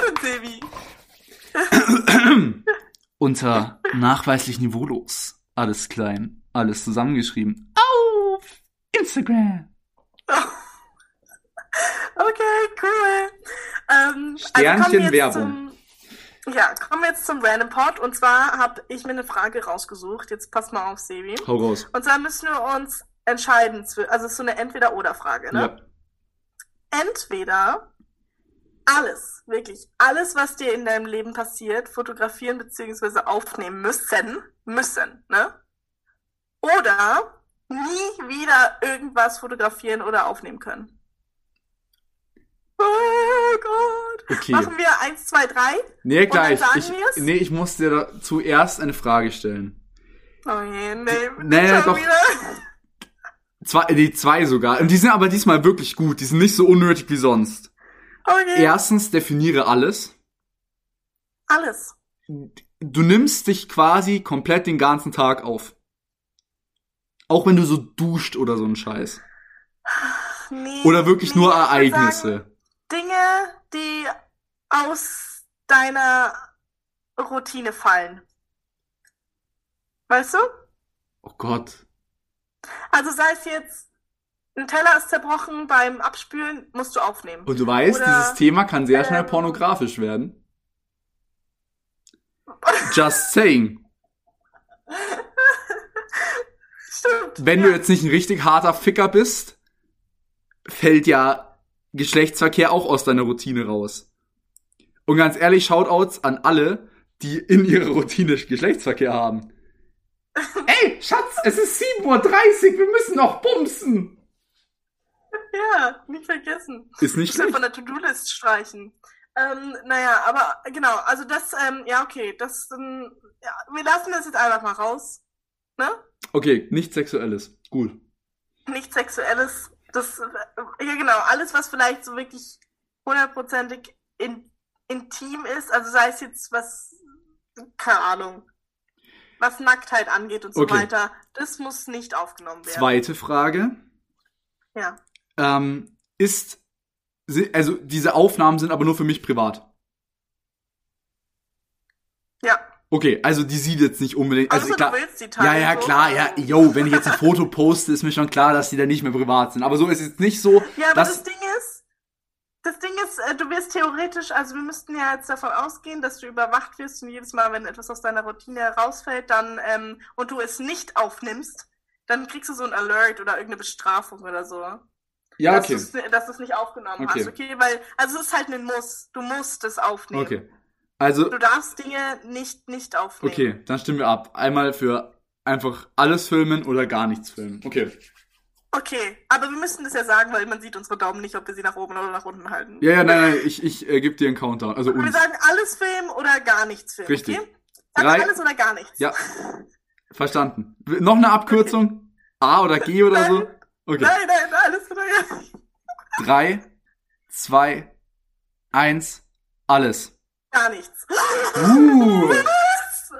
Speaker 2: denn? [CLEARS THROAT]
Speaker 1: Unter nachweislich niveaulos. Alles klein, alles zusammengeschrieben. Auf Instagram. [LAUGHS]
Speaker 2: Okay, cool. Ähm,
Speaker 1: Sternchen
Speaker 2: kommen wir jetzt
Speaker 1: Werbung.
Speaker 2: Ja, kommen wir jetzt zum Random Pod. Und zwar habe ich mir eine Frage rausgesucht. Jetzt pass mal auf, Sebi.
Speaker 1: Hau raus.
Speaker 2: Und zwar müssen wir uns entscheiden. Also es ist so eine Entweder-Oder-Frage. Ne?
Speaker 1: Ja.
Speaker 2: Entweder alles, wirklich alles, was dir in deinem Leben passiert, fotografieren bzw. aufnehmen müssen. Müssen, ne? Oder nie wieder irgendwas fotografieren oder aufnehmen können. Oh Gott.
Speaker 1: Okay.
Speaker 2: Machen wir eins, zwei, drei?
Speaker 1: Nee, gleich. Ich,
Speaker 2: wir's?
Speaker 1: nee, ich muss dir da zuerst eine Frage stellen.
Speaker 2: Oh nee.
Speaker 1: Nee,
Speaker 2: schon
Speaker 1: doch. Zwei, die zwei sogar. Und die sind aber diesmal wirklich gut. Die sind nicht so unnötig wie sonst.
Speaker 2: Okay.
Speaker 1: Erstens, definiere alles.
Speaker 2: Alles.
Speaker 1: Du nimmst dich quasi komplett den ganzen Tag auf. Auch wenn du so duscht oder so ein Scheiß.
Speaker 2: Nee,
Speaker 1: Oder wirklich
Speaker 2: nee,
Speaker 1: nur Ereignisse.
Speaker 2: Die aus deiner Routine fallen. Weißt du?
Speaker 1: Oh Gott.
Speaker 2: Also sei es jetzt, ein Teller ist zerbrochen beim Abspülen, musst du aufnehmen.
Speaker 1: Und du weißt,
Speaker 2: Oder,
Speaker 1: dieses Thema kann sehr schnell
Speaker 2: ähm,
Speaker 1: pornografisch werden. Just saying. [LAUGHS]
Speaker 2: Stimmt.
Speaker 1: Wenn
Speaker 2: ja.
Speaker 1: du jetzt nicht ein richtig harter Ficker bist, fällt ja Geschlechtsverkehr auch aus deiner Routine raus. Und ganz ehrlich, Shoutouts an alle, die in ihrer Routine Geschlechtsverkehr haben. [LAUGHS] Ey, Schatz, es ist 7.30 Uhr, wir müssen noch bumsen.
Speaker 2: Ja, nicht vergessen.
Speaker 1: Ist nicht schlecht.
Speaker 2: von der To-Do-List streichen. Ähm, naja, aber genau, also das, ähm, ja, okay, das, ähm, ja, wir lassen das jetzt einfach mal raus. Ne?
Speaker 1: Okay, nichts Sexuelles. Gut.
Speaker 2: Nichts Sexuelles. Das, äh, ja genau, alles, was vielleicht so wirklich hundertprozentig in, intim ist, also sei es jetzt was, keine Ahnung, was Nacktheit angeht und so
Speaker 1: Okay.
Speaker 2: weiter, das muss nicht aufgenommen werden.
Speaker 1: Zweite Frage.
Speaker 2: Ja.
Speaker 1: Ähm, ist, also diese Aufnahmen sind aber nur für mich privat.
Speaker 2: Ja.
Speaker 1: Okay, also die sieht jetzt nicht unbedingt. Also
Speaker 2: Also,
Speaker 1: klar,
Speaker 2: du willst die
Speaker 1: ja,
Speaker 2: teilen,
Speaker 1: ja,
Speaker 2: so.
Speaker 1: klar, ja, yo, wenn ich jetzt ein Foto poste, ist mir schon klar, dass die dann nicht mehr privat sind. Aber so ist es nicht so,
Speaker 2: Ja, aber das Ding ist, das Ding ist, äh, du wirst theoretisch, also wir müssten ja jetzt davon ausgehen, dass du überwacht wirst und jedes Mal, wenn etwas aus deiner Routine herausfällt, dann ähm, und du es nicht aufnimmst, dann kriegst du so ein Alert oder irgendeine Bestrafung oder so.
Speaker 1: ja, okay.
Speaker 2: Dass du es nicht aufgenommen
Speaker 1: Okay.
Speaker 2: hast, okay? Weil, also es ist halt ein Muss. Du musst es aufnehmen.
Speaker 1: Okay. Also,
Speaker 2: Du darfst Dinge nicht nicht aufnehmen.
Speaker 1: okay, dann stimmen wir ab. Einmal für einfach alles filmen oder gar nichts filmen. Okay.
Speaker 2: Okay, aber wir müssen das ja sagen, weil man sieht unsere Daumen nicht, ob wir sie nach oben oder nach unten halten.
Speaker 1: Ja, ja, nein, nein, ich, ich äh, gebe dir einen Countdown. Also
Speaker 2: Wir
Speaker 1: uns.
Speaker 2: sagen alles filmen oder gar nichts filmen.
Speaker 1: Richtig.
Speaker 2: Okay? Sag
Speaker 1: Drei-
Speaker 2: alles oder gar nichts.
Speaker 1: Ja. Verstanden. Noch eine Abkürzung? A oder G oder so? Okay.
Speaker 2: Nein, nein, alles oder gar nichts.
Speaker 1: Drei, zwei, eins, alles.
Speaker 2: Gar nichts.
Speaker 1: Uh,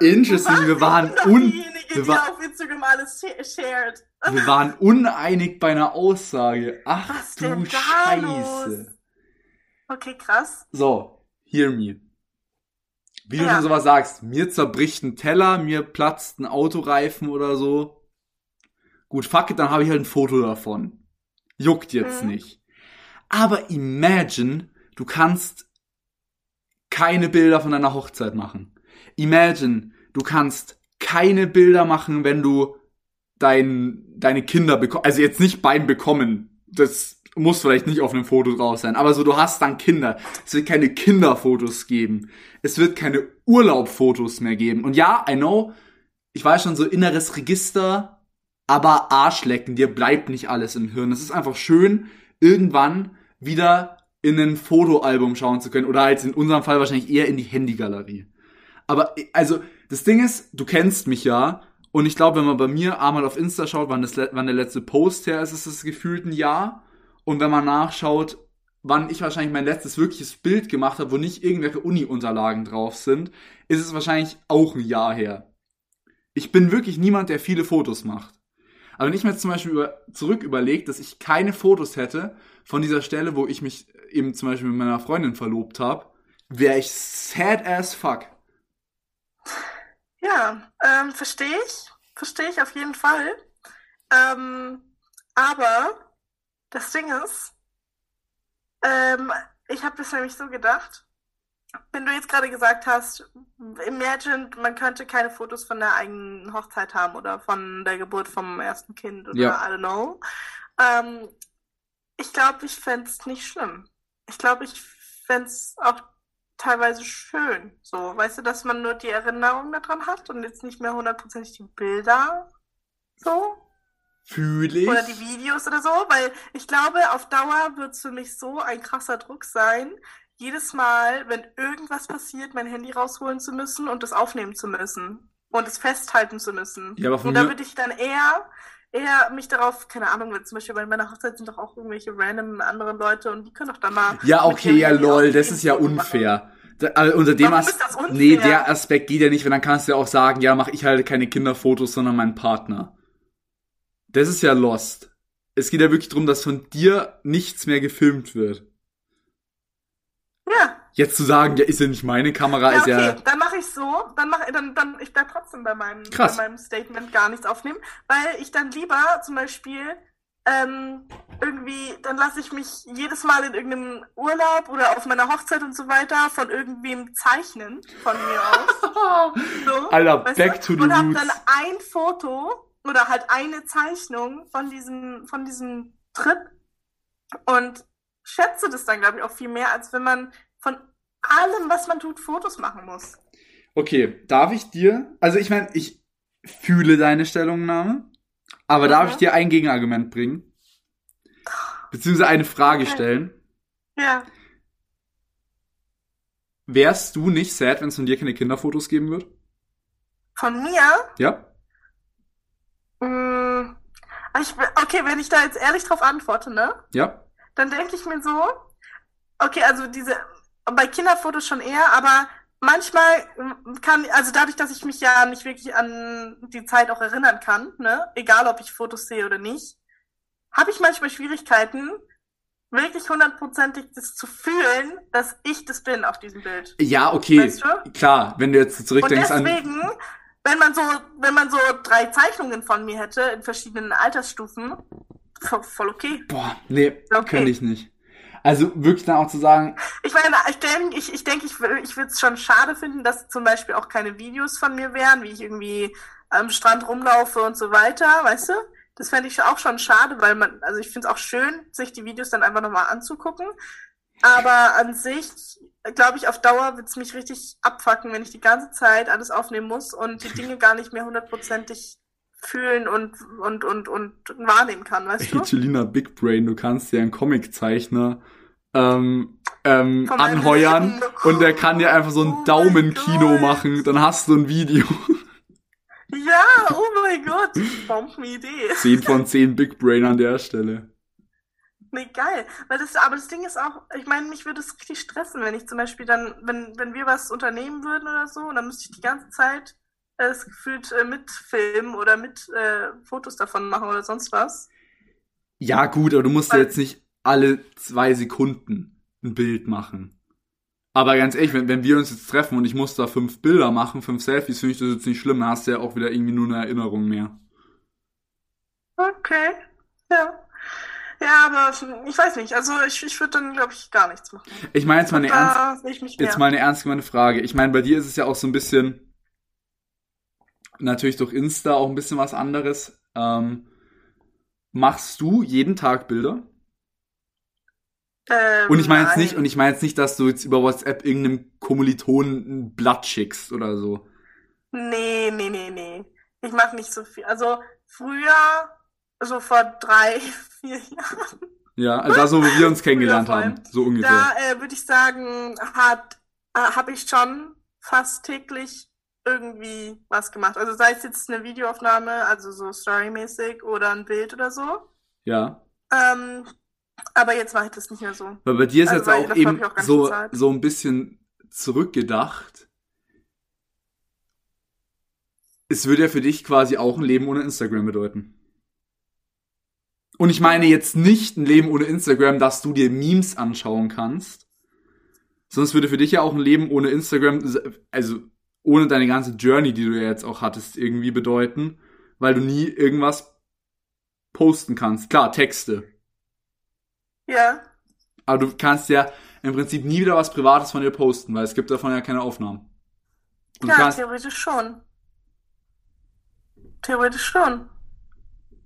Speaker 1: interesting. Wir waren un, wir war- wir waren uneinig bei einer Aussage. Ach
Speaker 2: Was
Speaker 1: du Scheiße.
Speaker 2: los? Okay, krass.
Speaker 1: So, hear me. Wie du
Speaker 2: Ja.
Speaker 1: schon sowas sagst, mir zerbricht ein Teller, mir platzt ein Autoreifen oder so. Gut, fuck it, dann habe ich halt ein Foto davon. Juckt jetzt
Speaker 2: Mhm.
Speaker 1: nicht. Aber imagine, du kannst keine Bilder von deiner Hochzeit machen. Imagine, du kannst keine Bilder machen, wenn du dein, deine Kinder bekommst. Also jetzt nicht beim Bekommen. Das muss vielleicht nicht auf einem Foto drauf sein. Aber so, du hast dann Kinder. Es wird keine Kinderfotos geben. Es wird keine Urlaubfotos mehr geben. Und ja, I know, ich weiß schon, so inneres Register, aber Arschlecken, dir bleibt nicht alles im Hirn. Es ist einfach schön, irgendwann wieder in ein Fotoalbum schauen zu können oder halt in unserem Fall wahrscheinlich eher in die Handygalerie. Aber also das Ding ist, du kennst mich ja und ich glaube, wenn man bei mir einmal auf Insta schaut, wann, das, wann der letzte Post her ist, ist es gefühlt ein Jahr. Und wenn man nachschaut, wann ich wahrscheinlich mein letztes wirkliches Bild gemacht habe, wo nicht irgendwelche Uni-Unterlagen drauf sind, ist es wahrscheinlich auch ein Jahr her. Ich bin wirklich niemand, der viele Fotos macht. Aber wenn ich mir jetzt zum Beispiel über, zurück überlege, dass ich keine Fotos hätte von dieser Stelle, wo ich mich eben zum Beispiel mit meiner Freundin verlobt habe, wäre ich sad as fuck.
Speaker 2: Ja, ähm, verstehe ich. Verstehe ich auf jeden Fall. Ähm, aber das Ding ist, ähm, ich habe das nämlich so gedacht, wenn du jetzt gerade gesagt hast, imagine, man könnte keine Fotos von der eigenen Hochzeit haben oder von der Geburt vom ersten Kind oder
Speaker 1: Ja.
Speaker 2: I don't know. Ähm, ich glaube, ich fände es nicht schlimm. Ich glaube, ich fände es auch teilweise schön. So, weißt du, dass man nur die Erinnerung daran hat und jetzt nicht mehr hundertprozentig die Bilder. So.
Speaker 1: Fühle ich.
Speaker 2: Oder die Videos oder so, weil ich glaube, auf Dauer wird es für mich so ein krasser Druck sein, jedes Mal, wenn irgendwas passiert, mein Handy rausholen zu müssen und es aufnehmen zu müssen und es festhalten zu müssen.
Speaker 1: Ja, aber von
Speaker 2: und da würde ich dann eher, eher mich darauf, keine Ahnung, zum Beispiel bei meiner Hochzeit sind doch auch irgendwelche random anderen Leute und die können doch dann mal.
Speaker 1: Ja, okay, ja, lol, das ist ja
Speaker 2: Foto machen.
Speaker 1: unfair. Da, also unter dem
Speaker 2: Warum
Speaker 1: As-
Speaker 2: ist das unfair?
Speaker 1: Nee, der Aspekt geht ja nicht, weil dann kannst du ja auch sagen, ja, mach ich halt keine Kinderfotos, sondern meinen Partner. Das ist ja lost. Es geht ja wirklich darum, dass von dir nichts mehr gefilmt wird.
Speaker 2: Ja,
Speaker 1: Jetzt zu sagen, ja, ist ja nicht meine Kamera,
Speaker 2: ja
Speaker 1: ist
Speaker 2: okay,
Speaker 1: ja.
Speaker 2: dann mache ich so, dann mache dann, dann ich bleib trotzdem bei meinem,
Speaker 1: Krass.
Speaker 2: bei meinem Statement gar nichts aufnehmen, weil ich dann lieber zum Beispiel ähm, irgendwie, dann lasse ich mich jedes Mal in irgendeinem Urlaub oder auf meiner Hochzeit und so weiter von irgendwem zeichnen, von mir aus. [LAUGHS] So,
Speaker 1: Alter, back
Speaker 2: du?
Speaker 1: to the
Speaker 2: Und hab
Speaker 1: roots.
Speaker 2: dann ein Foto oder halt eine Zeichnung von diesem, von diesem Trip und schätze das dann, glaube ich, auch viel mehr, als wenn man allem, was man tut, Fotos machen muss.
Speaker 1: Okay, darf ich dir, also ich meine, ich fühle deine Stellungnahme, aber darf
Speaker 2: Mhm.
Speaker 1: ich dir ein Gegenargument bringen? Beziehungsweise eine Frage
Speaker 2: Okay.
Speaker 1: stellen.
Speaker 2: Ja.
Speaker 1: Wärst du nicht sad, wenn es von dir keine Kinderfotos geben wird?
Speaker 2: Von mir?
Speaker 1: Ja?
Speaker 2: Mh, ich, okay, wenn ich da jetzt ehrlich drauf antworte, ne?
Speaker 1: Ja?
Speaker 2: Dann denke ich mir so, okay, also diese, bei Kinderfotos schon eher, aber manchmal mm, kann, also dadurch, dass ich mich ja nicht wirklich an die Zeit auch erinnern kann, ne, egal ob ich Fotos sehe oder nicht, habe ich manchmal Schwierigkeiten, wirklich hundertprozentig das zu fühlen, dass ich das bin auf diesem Bild.
Speaker 1: Ja, okay.
Speaker 2: Weißt du?
Speaker 1: Klar, wenn du jetzt
Speaker 2: Und
Speaker 1: zurückdenkst an.
Speaker 2: deswegen, wenn man so, wenn man so drei Zeichnungen von mir hätte in verschiedenen Altersstufen, voll, okay.
Speaker 1: Boah, nee,
Speaker 2: Okay.
Speaker 1: könnte ich nicht. Also wirklich dann auch zu sagen,
Speaker 2: Ich meine, ich denke, ich, ich, denk, ich, ich würde es schon schade finden, dass zum Beispiel auch keine Videos von mir wären, wie ich irgendwie am Strand rumlaufe und so weiter, weißt du? Das fände ich auch schon schade, weil man, also ich finde es auch schön, sich die Videos dann einfach nochmal anzugucken. Aber an sich, glaube ich, auf Dauer wird es mich richtig abfacken, wenn ich die ganze Zeit alles aufnehmen muss und die Dinge gar nicht mehr hundertprozentig fühlen und, und, und, und wahrnehmen kann, weißt du?
Speaker 1: Angelina Big Brain, du kannst dir einen Comiczeichner ähm, ähm,
Speaker 2: Von
Speaker 1: anheuern und der kann dir einfach so
Speaker 2: Oh
Speaker 1: ein
Speaker 2: mein
Speaker 1: Daumenkino machen, dann hast du ein Video.
Speaker 2: Ja, oh mein Gott, Bombenidee.
Speaker 1: 10 von 10 Big Brain an der Stelle.
Speaker 2: Nee, geil. Weil das, aber das Ding ist auch, ich meine, mich würde es richtig stressen, wenn ich zum Beispiel dann, wenn, wenn wir was unternehmen würden oder so, und dann müsste ich die ganze Zeit es gefühlt äh, mitfilmen oder mit äh, Fotos davon machen oder sonst was.
Speaker 1: Ja, gut, aber du musst
Speaker 2: Weil-
Speaker 1: jetzt nicht alle zwei Sekunden ein Bild machen. Aber ganz ehrlich, wenn, wenn wir uns jetzt treffen und ich muss da fünf Bilder machen, fünf Selfies, finde ich das jetzt nicht schlimm, dann hast du ja auch wieder irgendwie nur eine Erinnerung mehr.
Speaker 2: Okay, ja. Ja, aber ich weiß nicht. Also ich, ich würde dann, glaube ich, gar nichts machen.
Speaker 1: Ich meine jetzt mal eine ernst. Jetzt mal eine ernst gemeinte Frage. Ich meine, bei dir ist es ja auch so ein bisschen, natürlich durch Insta auch ein bisschen was anderes. Ähm, machst du jeden Tag Bilder?
Speaker 2: Ähm,
Speaker 1: Und ich meine jetzt nicht, und ich meine jetzt nicht, dass du jetzt über WhatsApp irgendeinem Kommilitonen ein Blatt schickst oder so.
Speaker 2: Nee, nee, nee, nee. Ich mache nicht so viel. Also früher, so vor drei, [LAUGHS] vier Jahren,
Speaker 1: Ja, also da so, wie wir uns kennengelernt haben. So ungefähr.
Speaker 2: Da äh, würde ich sagen, hat äh, habe ich schon fast täglich irgendwie was gemacht. Also sei es jetzt eine Videoaufnahme, also so storymäßig oder ein Bild oder so.
Speaker 1: Ja.
Speaker 2: Ähm, aber jetzt mache ich das nicht mehr so.
Speaker 1: Weil bei dir ist
Speaker 2: Also,
Speaker 1: jetzt auch eben
Speaker 2: auch
Speaker 1: so, so ein bisschen zurückgedacht. Es würde ja für dich quasi auch ein Leben ohne Instagram bedeuten. Und ich meine jetzt nicht ein Leben ohne Instagram, dass du dir Memes anschauen kannst. Sonst würde für dich ja auch ein Leben ohne Instagram, also ohne deine ganze Journey, die du ja jetzt auch hattest, irgendwie bedeuten, weil du nie irgendwas posten kannst. Klar, Texte.
Speaker 2: Ja.
Speaker 1: Aber du kannst ja im Prinzip nie wieder was Privates von dir posten, weil es gibt davon ja keine Aufnahmen. Und
Speaker 2: Ja,
Speaker 1: kannst,
Speaker 2: theoretisch schon. Theoretisch schon.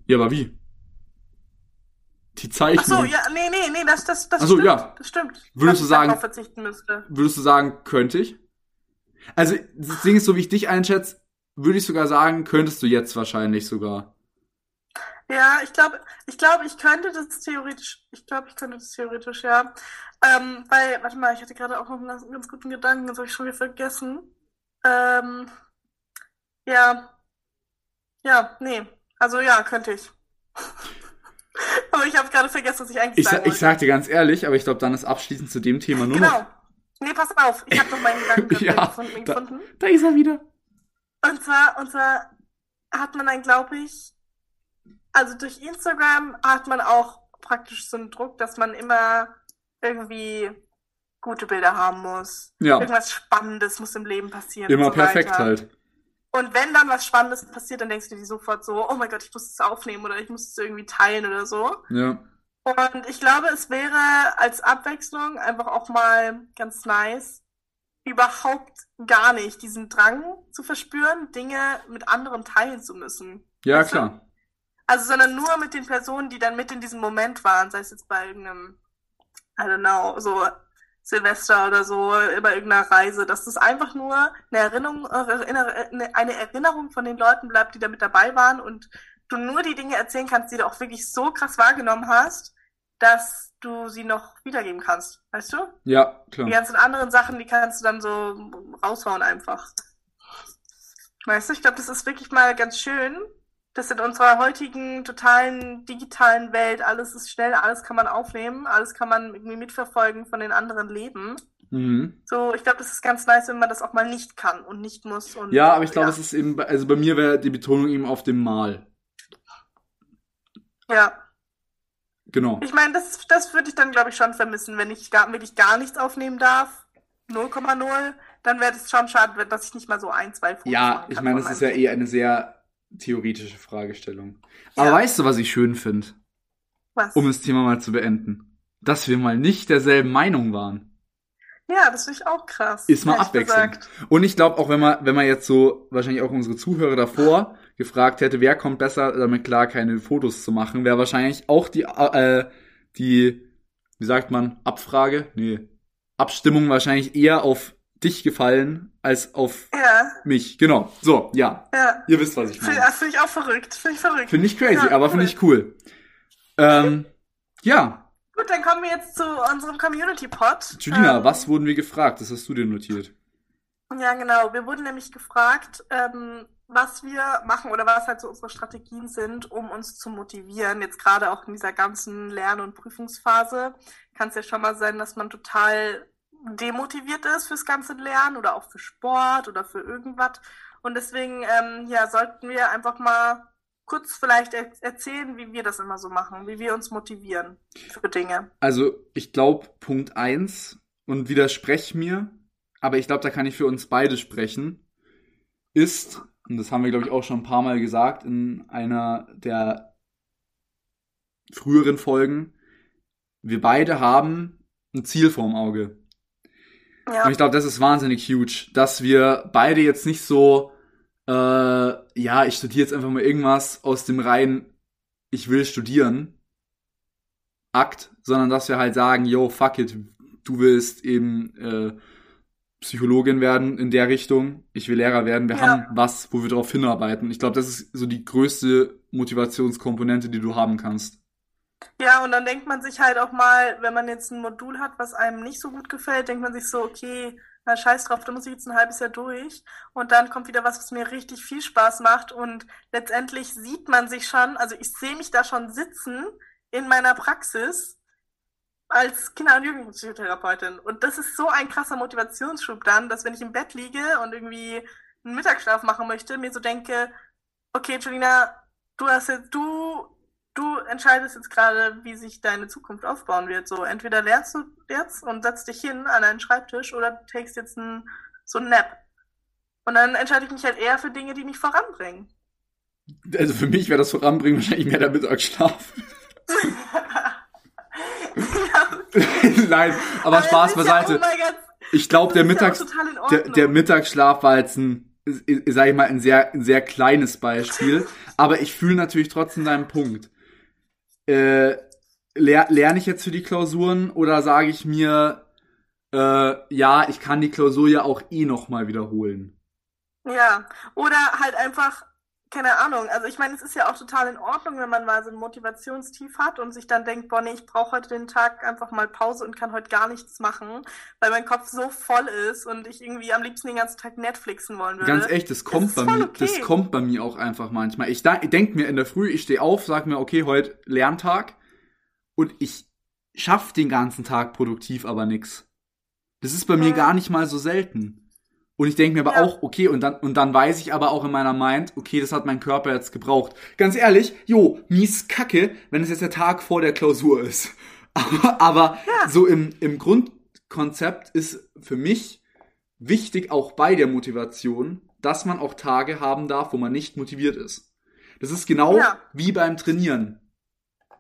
Speaker 1: ja, aber wie? Die
Speaker 2: Ach
Speaker 1: Zeichnung.
Speaker 2: so, ja, nee, nee, nee, das, das, das
Speaker 1: Ach so,
Speaker 2: stimmt.
Speaker 1: ja.
Speaker 2: Das stimmt.
Speaker 1: Würdest du sagen-
Speaker 2: verzichten müsste.
Speaker 1: Würdest du sagen, könnte ich? Also, das Ding ist, so wie ich dich einschätze, würde ich sogar sagen, könntest du jetzt wahrscheinlich sogar.
Speaker 2: Ja, ich glaube, ich glaube, ich könnte das theoretisch, ich glaube, ich könnte das theoretisch, ja. Ähm, weil, warte mal, ich hatte gerade auch noch einen ganz, guten Gedanken, das habe ich schon wieder vergessen. Ähm, ja. Ja, nee. Also ja, könnte ich. [LAUGHS] Aber ich habe gerade vergessen, was ich eigentlich
Speaker 1: Ich, sa ich sag dir ganz ehrlich, aber ich glaube, dann ist abschließend zu dem Thema nur
Speaker 2: Genau.
Speaker 1: noch.
Speaker 2: Nee, pass auf, ich habe noch meinen Gedanken [LAUGHS]
Speaker 1: Ja,
Speaker 2: gefunden.
Speaker 1: da-
Speaker 2: gefunden.
Speaker 1: Da ist er wieder.
Speaker 2: Und zwar, und zwar hat man dann, glaube ich, also durch Instagram hat man auch praktisch so einen Druck, dass man immer irgendwie gute Bilder haben muss.
Speaker 1: Ja,
Speaker 2: Irgendwas Spannendes muss im Leben passieren.
Speaker 1: immer
Speaker 2: und so
Speaker 1: perfekt
Speaker 2: weiter.
Speaker 1: halt.
Speaker 2: Und wenn dann was Spannendes passiert, dann denkst du dir sofort so, oh mein Gott, ich muss es aufnehmen oder ich muss es irgendwie teilen oder so.
Speaker 1: Ja.
Speaker 2: Und ich glaube, es wäre als Abwechslung einfach auch mal ganz nice, überhaupt gar nicht diesen Drang zu verspüren, Dinge mit anderen teilen zu müssen.
Speaker 1: Ja,
Speaker 2: Weißt du?
Speaker 1: klar.
Speaker 2: Also, sondern nur mit den Personen, die dann mit in diesem Moment waren, sei es jetzt bei irgendeinem, I don't know, so Silvester oder so, bei irgendeiner Reise, dass das einfach nur eine Erinnerung, eine Erinnerung von den Leuten bleibt, die da mit dabei waren und du nur die Dinge erzählen kannst, die du auch wirklich so krass wahrgenommen hast, dass du sie noch wiedergeben kannst, weißt du?
Speaker 1: Ja,
Speaker 2: Die
Speaker 1: klar.
Speaker 2: ganzen anderen Sachen, die kannst du dann so raushauen einfach. Weißt du, ich glaube, das ist wirklich mal ganz schön, dass in unserer heutigen totalen digitalen Welt alles ist schnell, alles kann man aufnehmen, alles kann man irgendwie mitverfolgen von den anderen Leben.
Speaker 1: Mhm.
Speaker 2: So, ich glaube, das ist ganz nice, wenn man das auch mal nicht kann und nicht muss. Und,
Speaker 1: Ja, aber ich glaube,
Speaker 2: ja.
Speaker 1: es ist eben, also bei mir wäre die Betonung eben auf dem Mal.
Speaker 2: Ja,
Speaker 1: Genau.
Speaker 2: ich meine, das, das würde ich dann, glaube ich, schon vermissen, wenn ich gar, wirklich gar nichts aufnehmen darf. 0,0, dann wäre das schon schade, dass ich nicht mal so ein, zwei Fotos
Speaker 1: Ja, ich meine, das ist ja eh eine sehr theoretische Fragestellung. Aber
Speaker 2: Ja.
Speaker 1: weißt du, was ich schön finde?
Speaker 2: Was?
Speaker 1: Um das Thema mal zu beenden. Dass wir mal nicht derselben Meinung waren.
Speaker 2: Ja, das finde ich auch krass.
Speaker 1: Ist mal Abwechslung.
Speaker 2: gesagt.
Speaker 1: Und ich glaube auch, wenn man, wenn man jetzt so wahrscheinlich auch unsere Zuhörer davor gefragt hätte, wer kommt besser damit klar, keine Fotos zu machen, wäre wahrscheinlich auch die, äh, die, wie sagt man, Abfrage? Nee. Abstimmung wahrscheinlich eher auf dich gefallen als auf
Speaker 2: Ja,
Speaker 1: mich. Genau. So, ja.
Speaker 2: ja.
Speaker 1: Ihr wisst, was ich
Speaker 2: Finde
Speaker 1: meine.
Speaker 2: find ich auch verrückt. Finde ich verrückt.
Speaker 1: Finde ich crazy,
Speaker 2: Ja,
Speaker 1: aber finde ich cool. Ähm, ja,
Speaker 2: Gut, dann kommen wir jetzt zu unserem Community-Pod.
Speaker 1: Julina,
Speaker 2: Ähm,
Speaker 1: was wurden wir gefragt? Das hast du dir notiert.
Speaker 2: Ja, genau. Wir wurden nämlich gefragt, ähm, was wir machen oder was halt so unsere Strategien sind, um uns zu motivieren. Jetzt gerade auch in dieser ganzen Lern- und Prüfungsphase kann es ja schon mal sein, dass man total demotiviert ist fürs ganze Lernen oder auch für Sport oder für irgendwas. Und deswegen, ähm, ja, sollten wir einfach mal kurz vielleicht er erzählen, wie wir das immer so machen, wie wir uns motivieren für Dinge.
Speaker 1: Also, ich glaube, Punkt eins und widersprech mir, aber ich glaube, da kann ich für uns beide sprechen, ist, und das haben wir, glaube ich, auch schon ein paar Mal gesagt in einer der früheren Folgen, wir beide haben ein Ziel vorm Auge.
Speaker 2: Ja,
Speaker 1: Und ich glaube, das ist wahnsinnig huge, dass wir beide jetzt nicht so, äh, ja, ich studiere jetzt einfach mal irgendwas aus dem rein, ich will studieren, Akt, sondern dass wir halt sagen, yo, fuck it, du willst eben äh, Psychologin werden in der Richtung, ich will Lehrer werden, wir
Speaker 2: Ja.
Speaker 1: haben was, wo wir darauf hinarbeiten. Ich glaube, das ist so die größte Motivationskomponente, die du haben kannst.
Speaker 2: Ja, und dann denkt man sich halt auch mal, wenn man jetzt ein Modul hat, was einem nicht so gut gefällt, denkt man sich so, okay, na scheiß drauf, da muss ich jetzt ein halbes Jahr durch. Und dann kommt wieder was, was mir richtig viel Spaß macht. Und letztendlich sieht man sich schon, also ich sehe mich da schon sitzen in meiner Praxis als Kinder- und Jugendpsychotherapeutin. Und das ist so ein krasser Motivationsschub dann, dass wenn ich im Bett liege und irgendwie einen Mittagsschlaf machen möchte, mir so denke, okay, Julina, du hast jetzt, du du entscheidest jetzt gerade, wie sich deine Zukunft aufbauen wird. So, entweder lernst du jetzt und setzt dich hin an einen Schreibtisch oder du takest jetzt einen, so einen Nap. Und dann entscheide ich mich halt eher für Dinge, die mich voranbringen.
Speaker 1: Also für mich wäre das Voranbringen wahrscheinlich mehr der Mittagsschlaf. [LAUGHS] Nein, aber, aber Spaß beiseite. Ja, oh ich glaube, der, Mittags, der, der Mittagsschlaf war jetzt ein, sag ich mal, ein sehr, ein sehr kleines Beispiel. [LAUGHS] aber ich fühle natürlich trotzdem deinen Punkt äh, ler lerne ich jetzt für die Klausuren oder sage ich mir, äh, ja, ich kann die Klausur ja auch eh nochmal wiederholen?
Speaker 2: Ja, oder halt einfach keine Ahnung. Also ich meine, es ist ja auch total in Ordnung, wenn man mal so ein Motivationstief hat und sich dann denkt, boah, nee, ich brauche heute den Tag einfach mal Pause und kann heute gar nichts machen, weil mein Kopf so voll ist und ich irgendwie am liebsten den ganzen Tag Netflixen wollen würde.
Speaker 1: Ganz echt, das kommt das bei mir, okay. das kommt bei mir auch einfach manchmal. Ich, ich denke mir in der Früh, ich stehe auf, sag mir, okay, heute Lerntag und ich schaff den ganzen Tag produktiv aber nix. Das ist bei mhm. mir gar nicht mal so selten. Und ich denke mir aber ja. auch, okay, und dann, und dann weiß ich aber auch in meiner Mind, okay, das hat mein Körper jetzt gebraucht. Ganz ehrlich, jo, mies kacke, wenn es jetzt der Tag vor der Klausur ist. [LAUGHS] Aber, aber ja. so im, im Grundkonzept ist für mich wichtig, auch bei der Motivation, dass man auch Tage haben darf, wo man nicht motiviert ist. Das ist genau ja. wie beim Trainieren.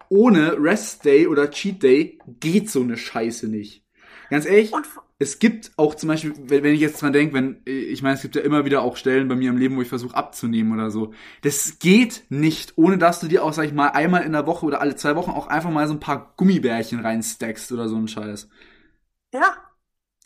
Speaker 1: Ohne Rest Day oder Cheat Day geht so eine Scheiße nicht. Ganz ehrlich, und, es gibt auch zum Beispiel, wenn, ich jetzt mal denke, wenn, ich meine, es gibt ja immer wieder auch Stellen bei mir im Leben, wo ich versuche abzunehmen oder so. Das geht nicht, ohne dass du dir auch, sag ich mal, einmal in der Woche oder alle zwei Wochen auch einfach mal so ein paar Gummibärchen reinstackst oder so ein Scheiß.
Speaker 2: Ja.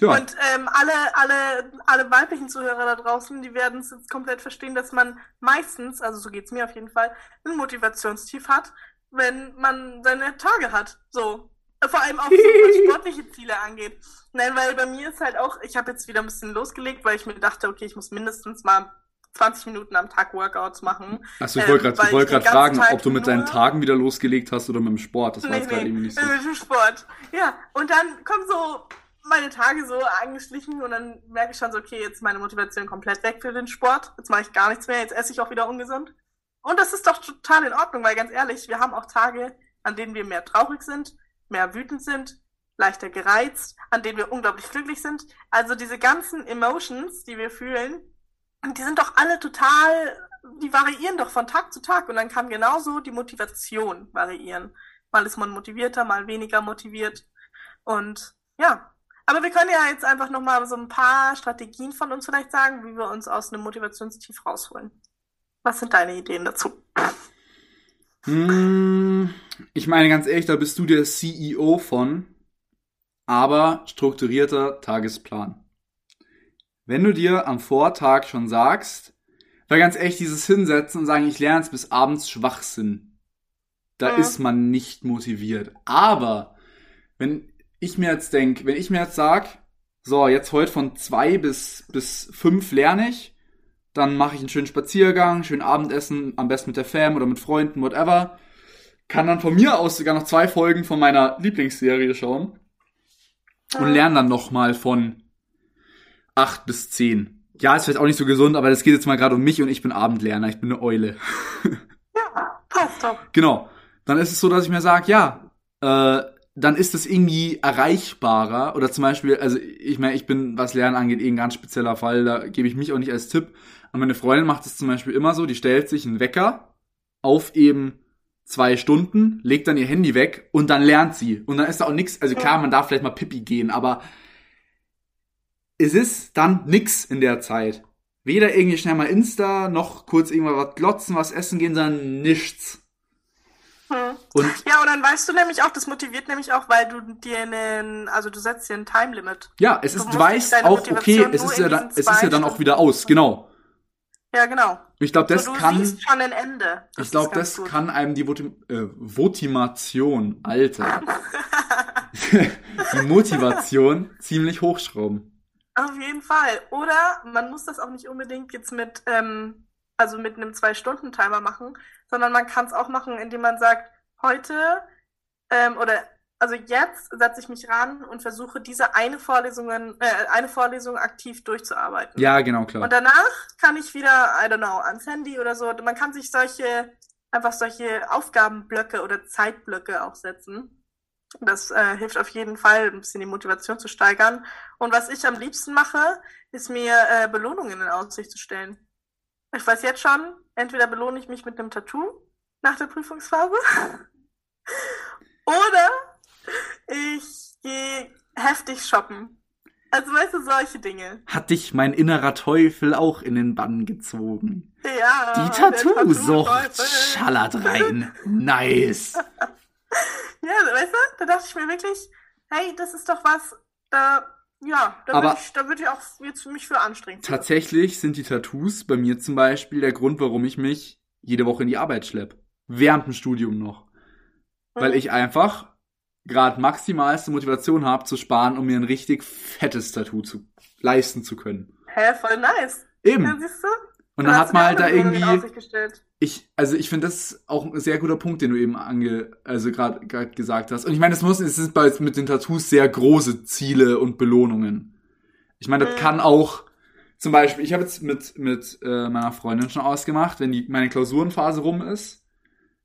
Speaker 2: Ja. Und ähm, alle, alle, alle weiblichen Zuhörer da draußen, die werden es jetzt komplett verstehen, dass man meistens, also so geht's mir auf jeden Fall, ein Motivationstief hat, wenn man seine Tage hat. So. Vor allem auch so, was [LAUGHS] sportliche Ziele angeht. Nein, weil bei mir ist halt auch, ich habe jetzt wieder ein bisschen losgelegt, weil ich mir dachte, okay, ich muss mindestens mal 20 Minuten am Tag Workouts machen.
Speaker 1: Achso, ich wollte gerade ähm, wollt fragen, Tag ob du mit deinen Tagen wieder losgelegt hast oder mit dem Sport. Das nee, war jetzt gerade nee, irgendwie nicht so.
Speaker 2: Mit dem Sport. Ja, und dann kommen so meine Tage so angeschlichen und dann merke ich schon so, okay, jetzt ist meine Motivation komplett weg für den Sport. Jetzt mache ich gar nichts mehr, jetzt esse ich auch wieder ungesund. Und das ist doch total in Ordnung, weil ganz ehrlich, wir haben auch Tage, an denen wir mehr traurig sind, mehr wütend sind, leichter gereizt, an denen wir unglaublich glücklich sind. Also diese ganzen Emotions, die wir fühlen, die sind doch alle total, die variieren doch von Tag zu Tag und dann kann genauso die Motivation variieren. Mal ist man motivierter, mal weniger motiviert und ja. Aber wir können ja jetzt einfach nochmal so ein paar Strategien von uns vielleicht sagen, wie wir uns aus einem Motivationstief rausholen. Was sind deine Ideen dazu?
Speaker 1: Hm, ich meine ganz ehrlich, da bist du der CEO von, aber strukturierter Tagesplan. Wenn du dir am Vortag schon sagst, weil ganz ehrlich, dieses Hinsetzen und sagen, ich lerne es bis abends Schwachsinn, da ja. ist man nicht motiviert. Aber wenn ich mir jetzt denke, wenn ich mir jetzt sag, so, jetzt heute von zwei bis, bis fünf lerne ich, dann mache ich einen schönen Spaziergang, schön Abendessen, am besten mit der Fam oder mit Freunden, whatever. Kann dann von mir aus sogar noch zwei Folgen von meiner Lieblingsserie schauen. Und lerne dann nochmal von acht bis zehn. Ja, ist vielleicht auch nicht so gesund, aber das geht jetzt mal gerade um mich und ich bin Abendlerner, ich bin eine Eule. [LAUGHS]
Speaker 2: ja, passt doch.
Speaker 1: Genau. Dann ist es so, dass ich mir sage, ja, äh, dann ist es irgendwie erreichbarer. Oder zum Beispiel, also ich meine, ich bin, was Lernen angeht, eh ein ganz spezieller Fall, da gebe ich mich auch nicht als Tipp. Und meine Freundin macht es zum Beispiel immer so, die stellt sich einen Wecker auf eben zwei Stunden, legt dann ihr Handy weg und dann lernt sie. Und dann ist da auch nichts, also klar, man darf vielleicht mal Pipi gehen, aber es ist dann nix in der Zeit. Weder irgendwie schnell mal Insta, noch kurz irgendwas was glotzen, was essen gehen, sondern nichts.
Speaker 2: Hm. Und ja, und dann weißt du nämlich auch, das motiviert nämlich auch, weil du dir einen, also du setzt dir ein Time Limit.
Speaker 1: Ja, es ist, du, du weißt auch, okay, es ist ja dann, es ist ja dann auch wieder aus, genau.
Speaker 2: Ja, genau.
Speaker 1: Ich glaube, das
Speaker 2: so, du
Speaker 1: kann.
Speaker 2: siehst schon ein Ende. Das
Speaker 1: Ich glaube, das
Speaker 2: gut.
Speaker 1: kann einem die Votim äh, Votimation, Alter, [LAUGHS] die Motivation ziemlich hochschrauben.
Speaker 2: Auf jeden Fall. Oder man muss das auch nicht unbedingt jetzt mit, ähm, also mit einem Zwei-Stunden-Timer machen, sondern man kann es auch machen, indem man sagt, heute ähm, oder also jetzt setze ich mich ran und versuche diese eine Vorlesungen, äh, eine Vorlesung aktiv durchzuarbeiten.
Speaker 1: Ja, genau, klar.
Speaker 2: Und danach kann ich wieder, I don't know, ans Handy oder so. Man kann sich solche, einfach solche Aufgabenblöcke oder Zeitblöcke auch setzen. Das äh, hilft auf jeden Fall, ein bisschen die Motivation zu steigern. Und was ich am liebsten mache, ist mir äh, Belohnungen in Aussicht zu stellen. Ich weiß jetzt schon, entweder belohne ich mich mit einem Tattoo nach der Prüfungsphase [LAUGHS] oder ich gehe heftig shoppen. Also weißt du, solche Dinge.
Speaker 1: Hat dich mein innerer Teufel auch in den Bann gezogen.
Speaker 2: Ja.
Speaker 1: Die Tattoo-Sucht schallert rein. Nice. [LAUGHS]
Speaker 2: Ja, weißt du, da dachte ich mir wirklich, hey, das ist doch was, da, ja, da
Speaker 1: Aber-
Speaker 2: würde ich, da würde ich auch jetzt mich für anstrengen.
Speaker 1: Tatsächlich sind die Tattoos bei mir zum Beispiel der Grund, warum ich mich jede Woche in die Arbeit schlepp. Während dem Studium noch. Weil ich einfach gerade maximalste Motivation habe zu sparen, um mir ein richtig fettes Tattoo zu leisten zu können.
Speaker 2: Hä, voll nice. Ja,
Speaker 1: Eben.
Speaker 2: siehst du?
Speaker 1: Und dann hat man halt da irgendwie, ich, also ich finde, das auch ein sehr guter Punkt, den du eben ange, also gerade gerade gesagt hast. Und ich meine, es muss, es ist bei mit den Tattoos sehr große Ziele und Belohnungen. Ich meine, das
Speaker 2: Mhm.
Speaker 1: kann auch, zum Beispiel, ich habe jetzt mit mit äh, meiner Freundin schon ausgemacht, wenn die meine Klausurenphase rum ist,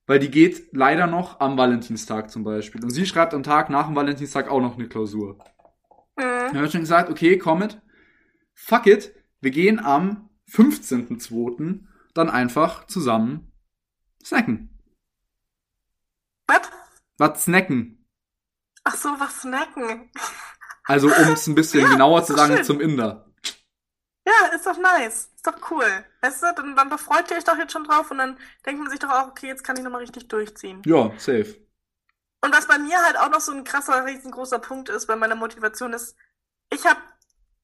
Speaker 1: weil die geht leider noch am Valentinstag zum Beispiel. Und sie schreibt am Tag nach dem Valentinstag auch noch eine Klausur.
Speaker 2: Mhm.
Speaker 1: Dann haben wir schon gesagt, okay, komm mit. Fuck it. Wir gehen am 15.02. dann einfach zusammen snacken.
Speaker 2: Was?
Speaker 1: Was snacken?
Speaker 2: Ach so, was snacken.
Speaker 1: Also, um es ein bisschen [LAUGHS] genauer zu sagen,
Speaker 2: schön.
Speaker 1: zum Inder.
Speaker 2: Ja, ist doch nice. Ist doch cool. Weißt du, dann, dann freut ihr euch doch jetzt schon drauf und dann denkt man sich doch auch, okay, jetzt kann ich nochmal richtig durchziehen.
Speaker 1: Ja, safe.
Speaker 2: Und was bei mir halt auch noch so ein krasser, riesengroßer Punkt ist bei meiner Motivation ist, ich habe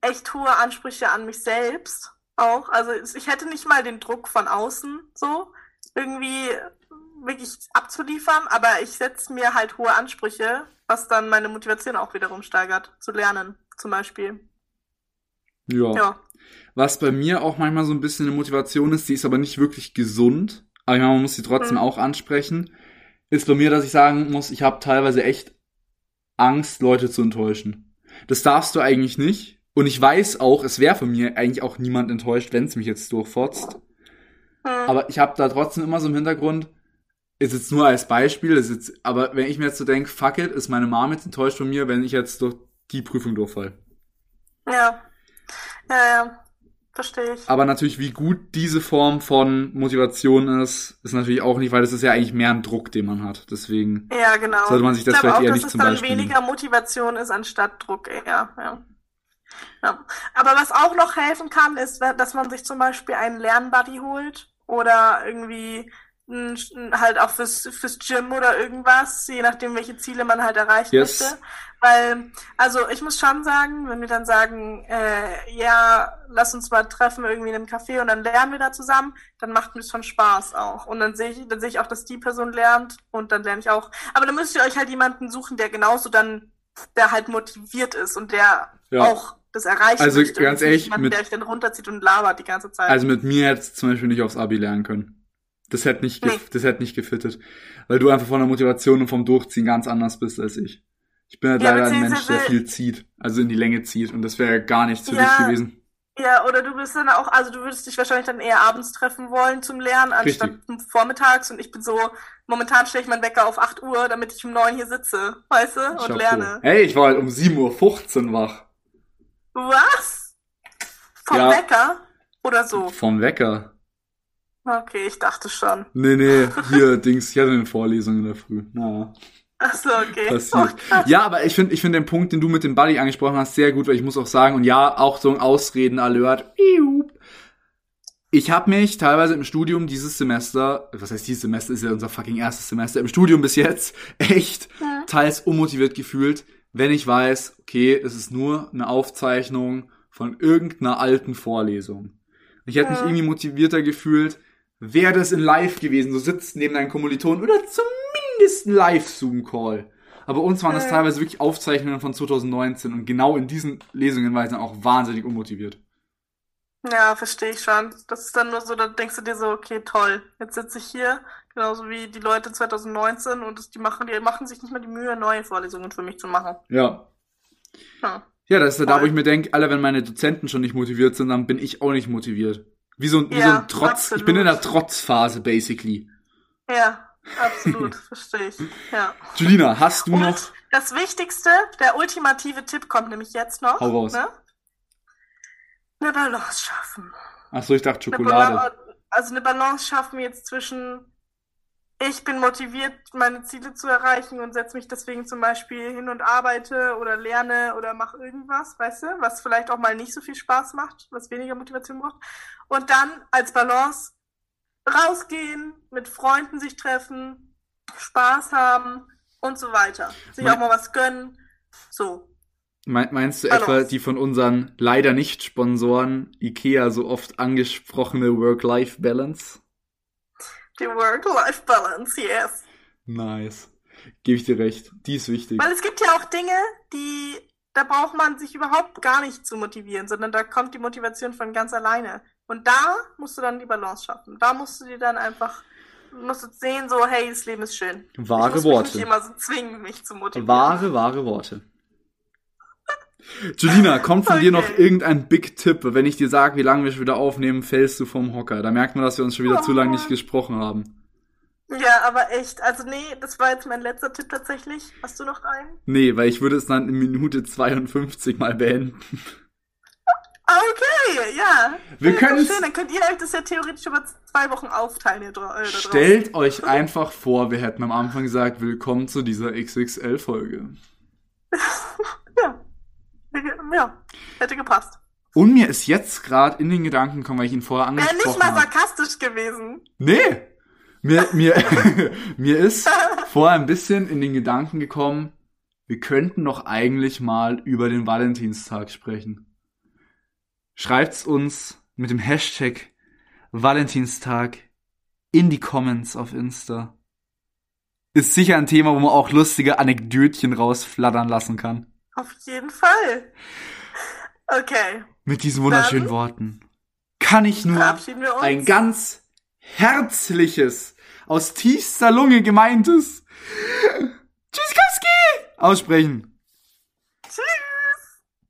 Speaker 2: echt hohe Ansprüche an mich selbst auch. Also ich hätte nicht mal den Druck von außen so irgendwie wirklich abzuliefern, aber ich setze mir halt hohe Ansprüche, was dann meine Motivation auch wiederum steigert, zu lernen zum Beispiel.
Speaker 1: Ja.
Speaker 2: Ja.
Speaker 1: Was bei mir auch manchmal so ein bisschen eine Motivation ist, die ist aber nicht wirklich gesund, aber ich meine, man muss sie trotzdem
Speaker 2: Mhm.
Speaker 1: auch ansprechen, ist bei mir, dass ich sagen muss, ich habe teilweise echt Angst, Leute zu enttäuschen. Das darfst du eigentlich nicht. Und ich weiß auch, es wäre von mir eigentlich auch niemand enttäuscht, wenn es mich jetzt durchfotzt.
Speaker 2: Hm.
Speaker 1: Aber ich habe da trotzdem immer so im Hintergrund, ist jetzt nur als Beispiel, ist jetzt, aber wenn ich mir jetzt so denke, fuck it, ist meine Mom jetzt enttäuscht von mir, wenn ich jetzt durch die Prüfung durchfall.
Speaker 2: Ja. Ja, ja. Verstehe ich.
Speaker 1: Aber natürlich, wie gut diese Form von Motivation ist, ist natürlich auch nicht, weil das ist ja eigentlich mehr ein Druck, den man hat. Deswegen
Speaker 2: Ja, genau.
Speaker 1: sollte man sich das
Speaker 2: ich
Speaker 1: vielleicht
Speaker 2: auch,
Speaker 1: eher
Speaker 2: dass
Speaker 1: nicht
Speaker 2: es
Speaker 1: zum
Speaker 2: dann
Speaker 1: Beispiel
Speaker 2: weniger Motivation ist anstatt Druck eher. Ja. Ja. Aber was auch noch helfen kann, ist, dass man sich zum Beispiel einen Lernbuddy holt oder irgendwie halt auch fürs, fürs Gym oder irgendwas, je nachdem, welche Ziele man halt erreichen
Speaker 1: Yes.
Speaker 2: möchte. Weil, also ich muss schon sagen, wenn wir dann sagen, äh, ja, lass uns mal treffen irgendwie in einem Café und dann lernen wir da zusammen, dann macht mir schon Spaß auch. Und dann sehe ich, dann sehe ich auch, dass die Person lernt und dann lerne ich auch. Aber dann müsst ihr euch halt jemanden suchen, der genauso dann, der halt motiviert ist und der
Speaker 1: Ja.
Speaker 2: auch das erreichen
Speaker 1: Also,
Speaker 2: möchte.
Speaker 1: ganz ehrlich,
Speaker 2: jemanden,
Speaker 1: mit-
Speaker 2: der euch dann runterzieht und labert die ganze Zeit.
Speaker 1: Also mit mir du zum Beispiel nicht aufs Abi lernen können. Das hätte nicht,
Speaker 2: Nee.
Speaker 1: das hätte nicht gefittet. Weil du einfach von der Motivation und vom Durchziehen ganz anders bist als ich. Ich bin halt
Speaker 2: Ja,
Speaker 1: leider ein Mensch, der viel zieht. Also in die Länge zieht. Und das wäre gar nichts für
Speaker 2: Ja.
Speaker 1: dich gewesen.
Speaker 2: Ja, oder du bist dann auch, also du würdest dich wahrscheinlich dann eher abends treffen wollen zum Lernen, anstatt vormittags. Und ich bin so, momentan stelle ich meinen Wecker auf 8 Uhr, damit ich um 9 hier sitze, weißt du, und
Speaker 1: Chapeau.
Speaker 2: lerne.
Speaker 1: Hey, ich war halt um 7.15 Uhr wach.
Speaker 2: Was? Vom
Speaker 1: Ja.
Speaker 2: Wecker? Oder so?
Speaker 1: Vom Wecker.
Speaker 2: Okay, ich dachte schon.
Speaker 1: Nee, nee, hier, [LAUGHS] Dings, ich hatte eine Vorlesung in der Früh. Naja.
Speaker 2: Ach so, okay.
Speaker 1: passiert. [LAUGHS]
Speaker 2: Oh.
Speaker 1: Ja, aber ich finde ich finde den Punkt, den du mit dem Buddy angesprochen hast, sehr gut, weil ich muss auch sagen, und ja, auch so ein Ausreden-Alert. Ich habe mich teilweise im Studium dieses Semester, was heißt dieses Semester, ist ja unser fucking erstes Semester, im Studium bis jetzt [LAUGHS] echt
Speaker 2: Hm.
Speaker 1: teils unmotiviert gefühlt, wenn ich weiß, okay, es ist nur eine Aufzeichnung von irgendeiner alten Vorlesung. Ich hätte mich
Speaker 2: Ja.
Speaker 1: irgendwie motivierter gefühlt, wäre das in Live gewesen. Du sitzt neben deinen Kommilitonen oder zumindest ein Live-Zoom-Call. Aber uns waren das
Speaker 2: Ja.
Speaker 1: teilweise wirklich Aufzeichnungen von 2019 und genau in diesen Lesungen war ich dann auch wahnsinnig unmotiviert.
Speaker 2: Ja, verstehe ich schon. Das ist dann nur so, da denkst du dir so, okay, toll. Jetzt sitze ich hier, genauso wie die Leute 2019 und das, die machen, die machen sich nicht mal die Mühe, neue Vorlesungen für mich zu machen.
Speaker 1: Ja.
Speaker 2: Ja.
Speaker 1: Ja, das ist da,
Speaker 2: Voll.
Speaker 1: wo ich mir denke, alle, wenn meine Dozenten schon nicht motiviert sind, dann bin ich auch nicht motiviert. Wie so, ein- wie so ein Trotz.
Speaker 2: absolut.
Speaker 1: Ich bin in der Trotzphase, basically.
Speaker 2: Ja, absolut, [LAUGHS] verstehe ich. Ja.
Speaker 1: Julina, hast du
Speaker 2: Und
Speaker 1: noch.
Speaker 2: das Wichtigste, der ultimative Tipp kommt nämlich jetzt noch.
Speaker 1: Hau raus.
Speaker 2: Ne? Eine Balance schaffen.
Speaker 1: Achso, ich dachte
Speaker 2: Eine
Speaker 1: Schokolade.
Speaker 2: Bala- also eine Balance schaffen jetzt zwischen ich bin motiviert, meine Ziele zu erreichen und setze mich deswegen zum Beispiel hin und arbeite oder lerne oder mache irgendwas, weißt du, was vielleicht auch mal nicht so viel Spaß macht, was weniger Motivation braucht. Und dann als Balance rausgehen, mit Freunden sich treffen, Spaß haben und so weiter. Sich
Speaker 1: Mein-
Speaker 2: auch mal was gönnen. So.
Speaker 1: Me- Meinst du
Speaker 2: Balance.
Speaker 1: etwa die von unseren leider nicht Sponsoren IKEA so oft angesprochene Work-Life-Balance?
Speaker 2: Die Work-Life-Balance, yes.
Speaker 1: Nice. Gebe ich dir recht. Die ist wichtig.
Speaker 2: Weil es gibt ja auch Dinge, die, da braucht man sich überhaupt gar nicht zu motivieren, sondern da kommt die Motivation von ganz alleine. Und da musst du dann die Balance schaffen. Da musst du dir dann einfach, musst du sehen, so, hey, das Leben ist schön.
Speaker 1: Wahre
Speaker 2: ich muss mich
Speaker 1: Worte.
Speaker 2: nicht immer so zwingen, mich zu motivieren.
Speaker 1: Wahre, wahre Worte. Julina, kommt von dir noch
Speaker 2: Okay.
Speaker 1: irgendein Big Tipp? Wenn ich dir sage, wie lange wir schon wieder aufnehmen, fällst du vom Hocker. Da merkt man, dass wir uns schon wieder
Speaker 2: Oh
Speaker 1: zu lange nicht
Speaker 2: Mann.
Speaker 1: gesprochen haben.
Speaker 2: Ja, aber echt, also nee, das war jetzt mein letzter Tipp tatsächlich. Hast du noch einen?
Speaker 1: Nee, weil ich würde es dann in Minute 52 mal beenden.
Speaker 2: Okay, ja.
Speaker 1: Wir
Speaker 2: Ja,
Speaker 1: können's-
Speaker 2: Schön, dann könnt ihr euch das ja theoretisch über zwei Wochen aufteilen. Ihr dra- äh.
Speaker 1: Stellt euch einfach vor, wir hätten am Anfang gesagt, willkommen zu dieser XXL-Folge.
Speaker 2: Ja. [LAUGHS] [LAUGHS] Ja, hätte gepasst.
Speaker 1: Und mir ist jetzt gerade in den Gedanken gekommen, weil ich ihn vorher
Speaker 2: Wäre
Speaker 1: angesprochen
Speaker 2: nicht mal
Speaker 1: habe.
Speaker 2: sarkastisch gewesen.
Speaker 1: Nee! Mir, [LAUGHS] mir, [LAUGHS] mir ist [LAUGHS] vorher ein bisschen in den Gedanken gekommen, wir könnten doch eigentlich mal über den Valentinstag sprechen. Schreibt's uns mit dem Hashtag Valentinstag in die Comments auf Insta. Ist sicher ein Thema, wo man auch lustige Anekdötchen rausflattern lassen kann.
Speaker 2: Auf jeden Fall. Okay,
Speaker 1: Mit diesen wunderschönen
Speaker 2: Dann-
Speaker 1: Worten kann ich nur ein ganz herzliches, aus tiefster Lunge gemeintes Tschüssikowski aussprechen.